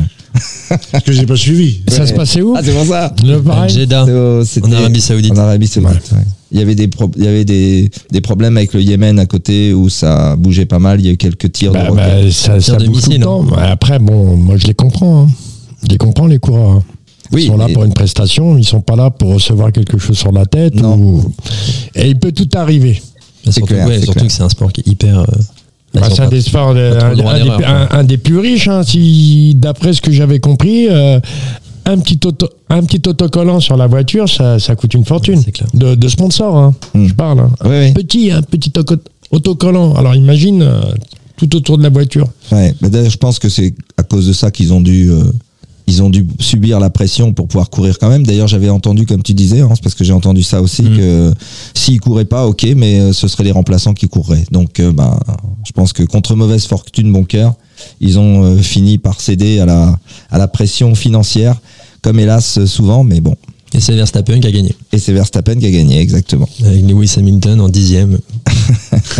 Parce que j'ai pas suivi. Ça Ouais. se passait où Ah, c'est pour ça Le Jeddah, c'était- en Arabie Saoudite. En Arabie Saoudite, ouais. Il y avait, des, pro- il y avait des, des problèmes avec le Yémen à côté où ça bougeait pas mal. Il y a eu quelques tirs Bah, de roquettes. bah, ça, ça de bouge tout le missile. temps. Ouais, Après, bon, moi je les comprends. hein. Je les comprends, les coureurs. hein. Ils Oui, sont là pour une prestation, ils sont pas là pour recevoir quelque chose sur la tête. Non. ou- Et il peut tout arriver. Surtout, clair, surtout que c'est un sport qui est hyper. euh, Bah, ont c'est un des sports, de- un, des, l'erreur, un- un des plus riches. hein, si, d'après ce que j'avais compris, euh, un, petit auto, un petit autocollant sur la voiture, ça, ça coûte une fortune. Clair. De, de sponsor, hein, Hmm. je parle. hein. Oui, oui. Petit, un petit auto- autocollant. Alors imagine euh, tout autour de la voiture. Ouais. Bah, D'ailleurs, je pense que c'est à cause de ça qu'ils ont dû euh, ils ont dû subir la pression pour pouvoir courir quand même. D'ailleurs, j'avais entendu, comme tu disais, hein, parce que j'ai entendu ça aussi, Mm. que s'ils couraient pas, ok, mais euh, ce seraient les remplaçants qui courraient. Donc, euh, ben, je pense que contre mauvaise fortune, bon cœur, ils ont euh, fini par céder à la, à la pression financière, comme hélas souvent, mais bon. Et c'est Verstappen qui a gagné. Et c'est Verstappen qui a gagné, exactement. Avec Lewis Hamilton en dixième.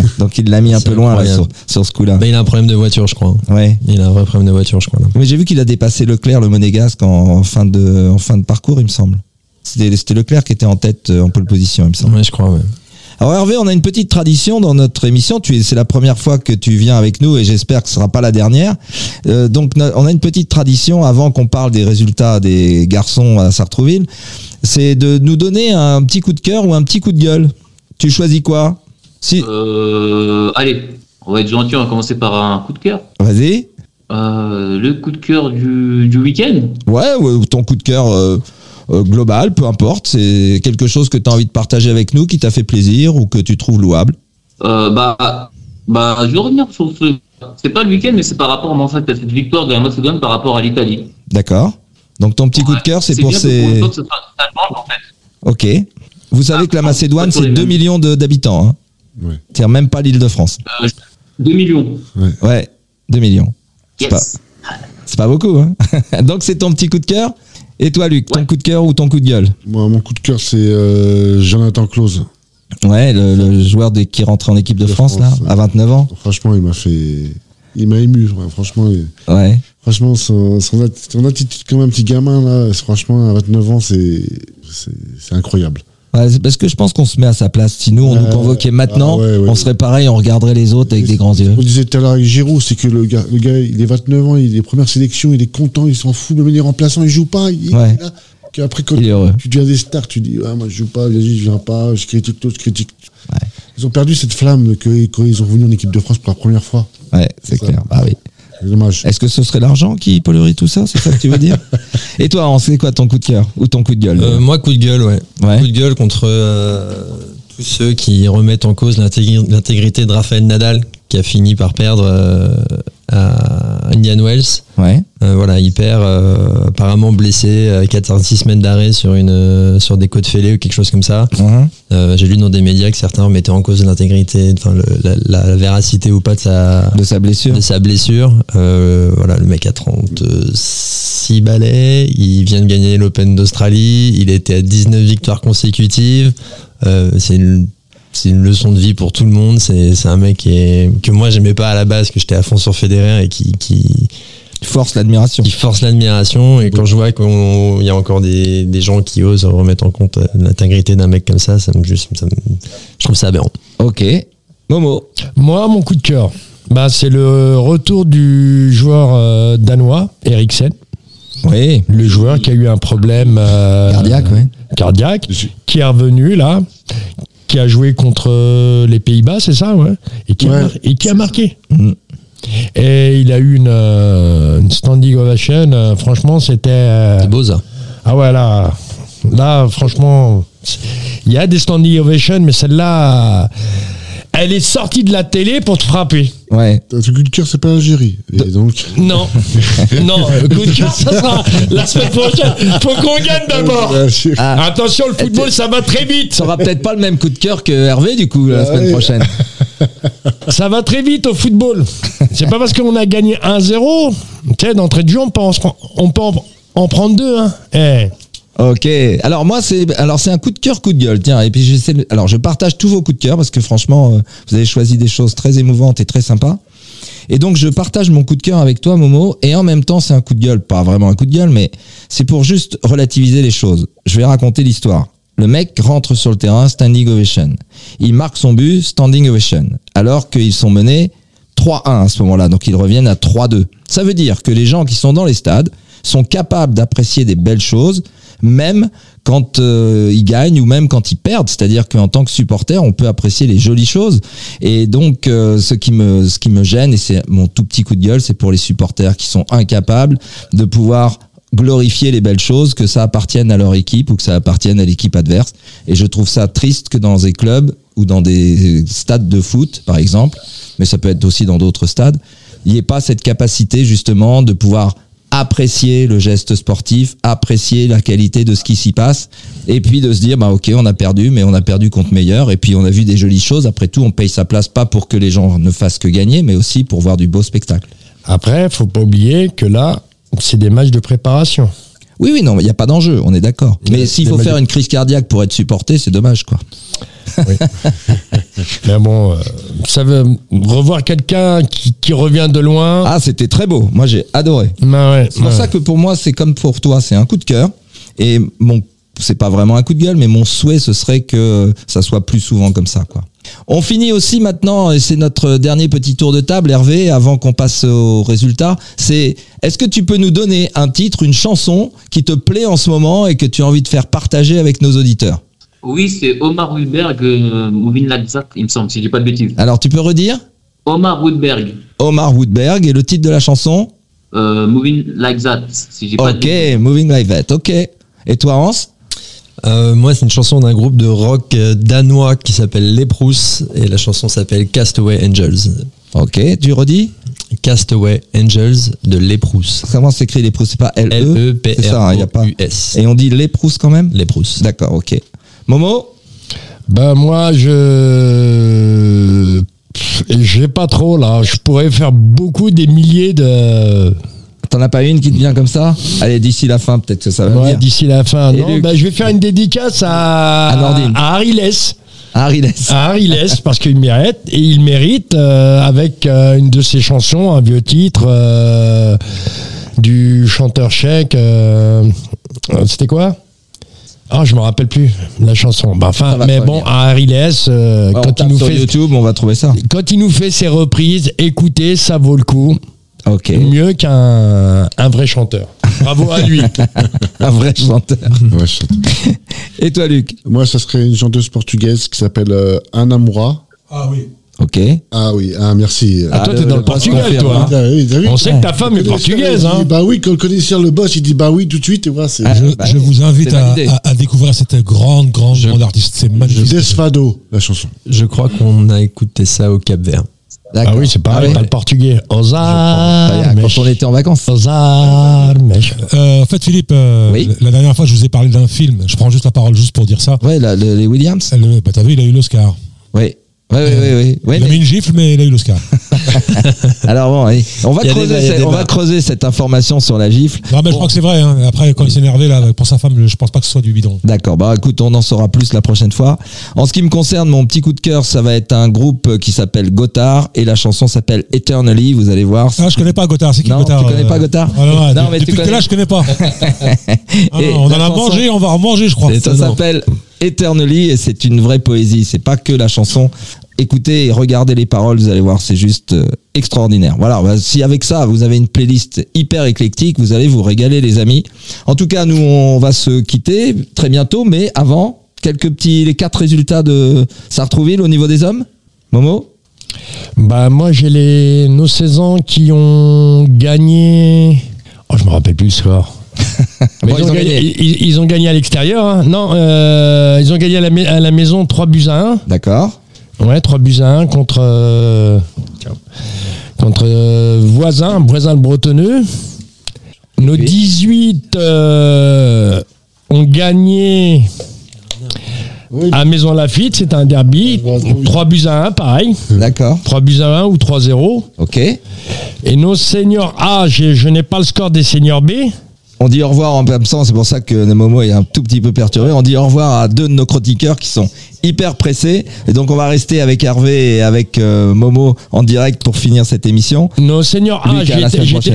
Donc il l'a mis un peu loin là, sur, sur ce coup-là. Bah, il a un problème de voiture, je crois. Ouais. Il a un vrai problème de voiture, je crois. Là. Mais j'ai vu qu'il a dépassé Leclerc, le monégasque, en, en fin de, en fin de parcours, il me semble. C'était c'était Leclerc qui était en tête, euh, en pole position, il me semble. Ouais, je crois, ouais. Alors Hervé, on a une petite tradition dans notre émission. Tu es, c'est la première fois que tu viens avec nous et j'espère que ce sera pas la dernière. Euh, donc on a une petite tradition avant qu'on parle des résultats des garçons à Sartrouville, c'est de nous donner un petit coup de cœur ou un petit coup de gueule. Tu choisis quoi? Si, Euh, allez, on va être gentil, on va commencer par un coup de cœur. vas-y. Euh, le coup de cœur du, du week-end. Ouais, ou ton coup de cœur euh, global, peu importe. C'est quelque chose que tu as envie de partager avec nous, qui t'a fait plaisir ou que tu trouves louable. Bah, bah, je vais revenir sur ce. C'est pas le week-end, mais c'est par rapport en fait, à cette victoire de la Macédoine par rapport à l'Italie. D'accord Donc ton petit coup de cœur, c'est pour pour ces... une fois que ça, ça change, en fait. Ok. Vous savez Ah, que la Macédoine, pour c'est les 2 mêmes. millions d'habitants. Hein. Ouais. C'est-à-dire même pas l'île de France. Euh, 2 millions. Ouais, 2 millions. C'est Yes. C'est pas beaucoup. Hein. Donc c'est ton petit coup de cœur. Et toi, Luc, ton Ouais. coup de cœur ou ton coup de gueule? Moi, mon coup de cœur, c'est euh, Jonathan Claus. Ouais, le, le joueur de- qui rentre en équipe de, De France, France, là, ouais. à 29 ans. Franchement, il m'a fait. Il m'a ému, ouais, franchement. il- Ouais. Franchement, son, son, atti- son attitude comme un petit gamin, là, franchement, à 29 ans, c'est c'est- c'est incroyable. Parce que je pense qu'on se met à sa place. Si nous, on nous Euh, convoquait maintenant, ah ouais, ouais. on serait pareil, on regarderait les autres avec des grands yeux. On disait tout à l'heure avec Giroud, c'est que le gars, le gars, il est 29 ans, il est première sélection, il est content, il s'en fout, même les remplaçants, il joue pas. Il, Ouais. il après, quand Il tu deviens des stars, tu dis, ah, moi, je joue pas, vas-y, je viens pas, je critique tout, je critique. Ils ont perdu cette flamme que, quand ils ont venu en équipe de France pour la première fois. Ouais, c'est clair. Bah oui. C'est dommage. Est-ce que ce serait l'argent qui polluerait tout ça C'est ça que tu veux dire Et toi, on sait quoi ton coup de cœur ou ton coup de gueule Euh, moi, coup de gueule, ouais. Ouais. Coup de gueule contre euh, tous ceux qui remettent en cause l'intégri- l'intégrité de Raphaël Nadal, qui a fini par perdre euh, à Indian Wells. Ouais. Euh, voilà, il perd euh, apparemment blessé, 4-6 semaines d'arrêt sur, une, euh, sur des côtes fêlées ou quelque chose comme ça. Mhm. Euh, J'ai lu dans des médias que certains remettaient en cause l'intégrité, enfin la, la- la véracité ou pas de sa, De sa blessure. de sa blessure. Euh, voilà, le mec a 36 balais, il vient de gagner l'Open d'Australie, il était à 19 victoires consécutives. Euh, c'est une, c'est une leçon de vie pour tout le monde. C'est c'est un mec qui est, que moi j'aimais pas à la base, que j'étais à fond sur Federer et qui, qui, Force l'admiration. qui force l'admiration. Et quand je vois qu'il y a encore des, des gens qui osent remettre en compte euh, l'intégrité d'un mec comme ça, ça me, juste, ça me- je trouve ça aberrant. Ok. Momo. Moi, mon coup de cœur, bah, c'est le retour du joueur euh, danois, Eriksen. Oui. Le joueur qui a eu un problème euh, Cardiaque, ouais. cardiaque, qui est revenu là, qui a joué contre les Pays-Bas, c'est ça, ouais, et qui, a, Ouais. mar- et qui a marqué. Et il a eu une, euh, une standing ovation. euh, franchement, c'était. euh, C'est beau ça. ah ouais, là, là, franchement, il y a des standing ovations, mais celle-là, elle est sortie de la télé pour te frapper. Ouais. Coup de cœur, c'est pas l'Algérie. Et donc. Non, non, coup de cœur, ça sera la semaine prochaine. Faut qu'on gagne d'abord. Ah. Attention, le football, ça va très vite. Ça aura peut-être pas le même coup de cœur que Hervé, du coup, la Ah semaine oui. prochaine. Ça va très vite au football. C'est pas parce qu'on a gagné 1-0, tu d'entrée de jeu, on peut en, on prendre deux. Hein. Eh, Ok. Alors moi c'est alors c'est un coup de cœur, coup de gueule. Tiens. Et puis j'essaie. de- Alors je partage tous vos coups de cœur parce que franchement euh, vous avez choisi des choses très émouvantes et très sympas. Et donc je partage mon coup de cœur avec toi Momo et en même temps c'est un coup de gueule, pas vraiment un coup de gueule mais c'est pour juste relativiser les choses. Je vais raconter l'histoire. Le mec rentre sur le terrain, standing ovation. Il marque son but, standing ovation. Alors qu'ils sont menés 3-1 à ce moment-là, donc ils reviennent à 3-2. Ça veut dire que les gens qui sont dans les stades sont capables d'apprécier des belles choses, même quand euh, ils gagnent ou même quand ils perdent. C'est-à-dire qu'en tant que supporter, on peut apprécier les jolies choses. Et donc, euh, ce qui me, ce qui me gêne, et c'est mon tout petit coup de gueule, c'est pour les supporters qui sont incapables de pouvoir glorifier les belles choses, que ça appartienne à leur équipe ou que ça appartienne à l'équipe adverse. Et je trouve ça triste que dans des clubs ou dans des stades de foot, par exemple, mais ça peut être aussi dans d'autres stades, il n'y ait pas cette capacité justement de pouvoir apprécier le geste sportif, apprécier la qualité de ce qui s'y passe, et puis de se dire bah ok on a perdu, mais on a perdu contre meilleur, et puis on a vu des jolies choses. Après tout, on paye sa place pas pour que les gens ne fassent que gagner, mais aussi pour voir du beau spectacle. Après, faut pas oublier que là, c'est des matchs de préparation. Oui, oui, non, il n'y a pas d'enjeu, on est d'accord. Mais s'il faut faire une crise cardiaque pour être supporté, c'est dommage, quoi. Mais bon, euh, ça veut revoir quelqu'un qui, qui revient de loin. Ah, c'était très beau. Moi, j'ai adoré. bah ouais, C'est pour ouais. ça que pour moi, c'est comme pour toi, c'est un coup de cœur. Et mon, c'est pas vraiment un coup de gueule, mais mon souhait, ce serait que ça soit plus souvent comme ça, quoi. On finit aussi maintenant, et c'est notre dernier petit tour de table, Hervé, avant qu'on passe aux résultats. C'est, est-ce que tu peux nous donner un titre, une chanson qui te plaît en ce moment et que tu as envie de faire partager avec nos auditeurs? Oui, c'est Omar Woodberg, euh, Moving Like That, il me semble, si je dis pas de bêtises. Alors, tu peux redire? Omar Woodberg, Omar Woodberg et le titre de la chanson? Euh, Moving Like That, si dis pas de Ok, bêtises. Moving Like That, ok. Et toi, Hans? Euh, moi, c'est une chanson d'un groupe de rock euh, danois qui s'appelle Les Prousses et la chanson s'appelle Castaway Angels. Ok, tu redis? Castaway Angels de Les Prousses. Comment s'écrit les Prousses C'est pas L-E C'est ça, il y a pas. L-E-P-R-O-U-S. Et on dit les Prousses quand même? Les Prousses. D'accord, ok. Momo? Ben moi, je j'ai pas trop là. Je pourrais faire beaucoup des milliers de T'en as pas une qui te vient comme ça Allez, d'ici la fin, peut-être que ça va ouais, d'ici la fin. Et non, ben, je vais faire une dédicace à À à Harry Less. Harry Less. Harry Less parce qu'il mérite et il mérite euh, avec euh, une de ses chansons, un vieux titre euh, du chanteur tchèque. C'était quoi? Ah, je me rappelle plus la chanson. Enfin, va mais bon, à Harry Less, euh, quand il nous fait YouTube, on va trouver ça. quand il nous fait ses reprises, écoutez, ça vaut le coup. Ok. Mieux qu'un un vrai chanteur. Bravo à lui. Un vrai chanteur. Ouais. Et toi, Luc? Moi, ça serait une chanteuse portugaise qui s'appelle euh, Ana Moura. Ah oui. Ok. Ah oui, ah merci. Ah, toi, t'es dans le boss Portugal, toi. hein. Ah oui, t'as vu? On sait que ta femme est portugaise. Hein. Bah oui, quand le connaisseur le boss, il dit bah oui tout de suite, et voilà, c'est Ah, Je, bah, je vous invite c'est à, validé. à- à découvrir cette grande, grande, grande artiste. C'est magnifique. Desfado, la chanson. Je crois qu'on a écouté ça au Cap Vert. Ah D'accord. oui, c'est pareil, Ah pas le portugais. Ah, Ozar, Quand on était en vacances. Ozar, mèche. Euh, en fait, Philippe, euh, Oui. la dernière fois, je vous ai parlé d'un film. Je prends juste la parole juste pour dire ça. Ouais, la- le- les Williams Le- bah, T'as vu, il a eu l'Oscar. Oui. Oui, oui, oui. oui. Ouais, il a mis une gifle, mais il a eu l'Oscar. Alors bon, oui. on, va creuser, cette- on débat. va creuser cette information sur la gifle. Non, mais Bon. je crois que c'est vrai. hein. Après, quand il s'est énervé là, pour sa femme, je pense pas que ce soit du bidon. D'accord, bah écoute, on en saura plus la prochaine fois. En ce qui me concerne, mon petit coup de cœur, ça va être un groupe qui s'appelle Gotthard et la chanson s'appelle Eternally, vous allez voir. Ah, je connais pas Gotthard. C'est qui Non, Gotthard tu connais euh pas Gotthard Ah, non, non, Non, mais tu Depuis que connais- t'es là, je connais pas. Ah, non, on la en a chanson- mangé, on va en manger, je crois. Et Ça s'appelle Eternally et c'est une vraie poésie. C'est pas que la chanson. Écoutez et regardez les paroles, vous allez voir, c'est juste euh, extraordinaire. Voilà, bah, si avec ça vous avez une playlist hyper éclectique, vous allez vous régaler les amis. En tout cas, nous on va se quitter très bientôt, mais avant, quelques petits les quatre résultats de Sartrouville au niveau des hommes. Momo Bah moi j'ai les nos 16 ans qui ont gagné. Oh je me rappelle plus le score. Bon, ils, ont gagné, ils- ils ont gagné à l'extérieur. hein. Non, euh, ils ont gagné à la, à la maison 3 buts à 1. D'accord. Ouais, 3 buts à 1 contre euh, contre euh, voisin, voisin le Bretonneux. Nos Oui. 18 euh, ont gagné Oui, à Maison Lafitte, c'est un derby. Ouais, ouais, oui. 3 buts à 1, pareil. D'accord. 3 buts à 1 ou 3-0. Ok. Et nos seniors A, j'ai- je n'ai pas le score des seniors B. On dit au revoir en absence, c'est pour ça que Momo est un tout petit peu perturbé. On dit au revoir à deux de nos chroniqueurs qui sont hyper pressés. Et donc on va rester avec Hervé et avec euh, Momo en direct pour finir cette émission. Nos seniors A,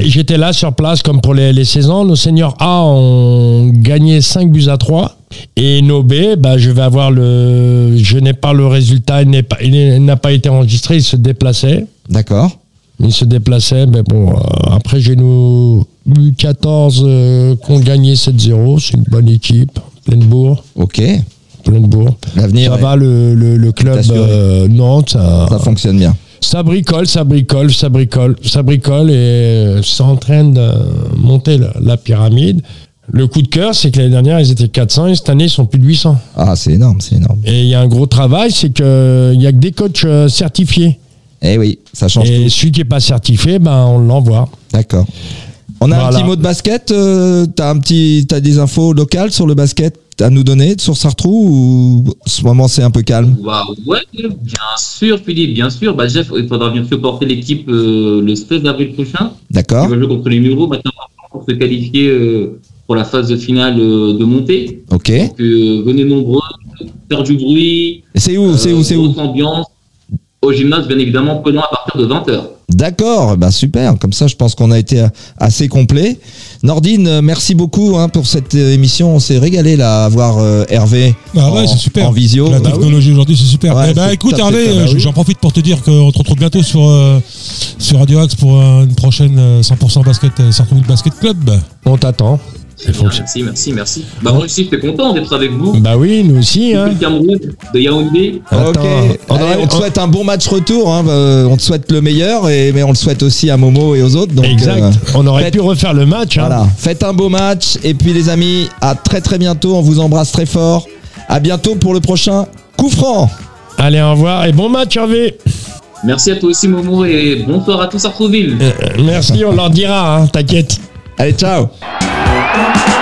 j'étais- là sur place comme pour les, les saisons. Nos seniors A ont gagné 5 buts à 3. Et nos B, bah, je vais avoir le. Je n'ai pas le résultat, il n'est pas- il n'a pas été enregistré, il se déplaçait. D'accord. Il se déplaçait, mais bon, euh, après j'ai nos U14 euh, qui ont gagné 7-0, c'est une bonne équipe. Pleine bourre, Ok. pleine bourre. L'avenir, Ça va, le, le, le club euh, Nantes, ça, ça fonctionne bien. ça bricole, ça bricole, ça bricole, ça bricole et euh, ça entraîne de monter la, la pyramide. Le coup de cœur, c'est que l'année dernière, ils étaient 400 et cette année, ils sont plus de 800. Ah, c'est énorme, c'est énorme. Et il y a un gros travail, c'est qu'il n'y a que des coachs certifiés. Eh oui, ça change Et tout. celui qui n'est pas certifié, ben, on l'envoie. D'accord. On a un petit mot de basket. euh, t'as un petit, t'as des infos locales sur le basket à nous donner sur Sartrou ou en ce moment c'est un peu calme? Bah, ouais, bien sûr, Philippe, bien sûr. Bah, Jeff, il faudra bien supporter l'équipe euh, le 16 avril prochain. D'accord. qui va jouer contre les Mureaux maintenant pour se qualifier euh, pour la phase de finale euh, de montée. Ok. Donc euh, venez nombreux, faire du bruit, c'est où, c'est où, c'est où? grosse ambiance. Au gymnase, bien évidemment, prenons à partir de 20h. D'accord. Bah super. Comme ça, je pense qu'on a été assez complet. Nordine, euh, merci beaucoup hein, pour cette euh, émission. On s'est régalé là à voir euh, Hervé Ah en, c'est super. en visio. La Bah oui. technologie aujourd'hui, c'est super. Ouais, Eh ben, c'est écoute, top, Hervé, euh, Bah j'en profite pour te dire qu'on te retrouve bientôt sur, euh, sur Radio Axe pour une prochaine euh, 100% basket, euh, Sartrouville Basket Club. On t'attend. C'est. Merci, merci, merci. Bah, moi aussi, j'étais content d'être avec vous. Bah oui, nous aussi. Hein. Cameroun, de Yaoundé. On Allez, on te souhaite un bon match retour. hein. Euh, on te souhaite le meilleur, et, mais on le souhaite aussi à Momo et aux autres. Donc, exact. euh, on aurait faites- pu refaire le match. hein. Voilà, faites un beau match et puis les amis, à très très bientôt, on vous embrasse très fort. À bientôt pour le prochain coup franc. Allez, au revoir et bon match, Hervé. Merci à toi aussi, Momo, et bonsoir à tous à. Euh, merci, on leur dira, hein, t'inquiète. Allez, ciao. Thank you.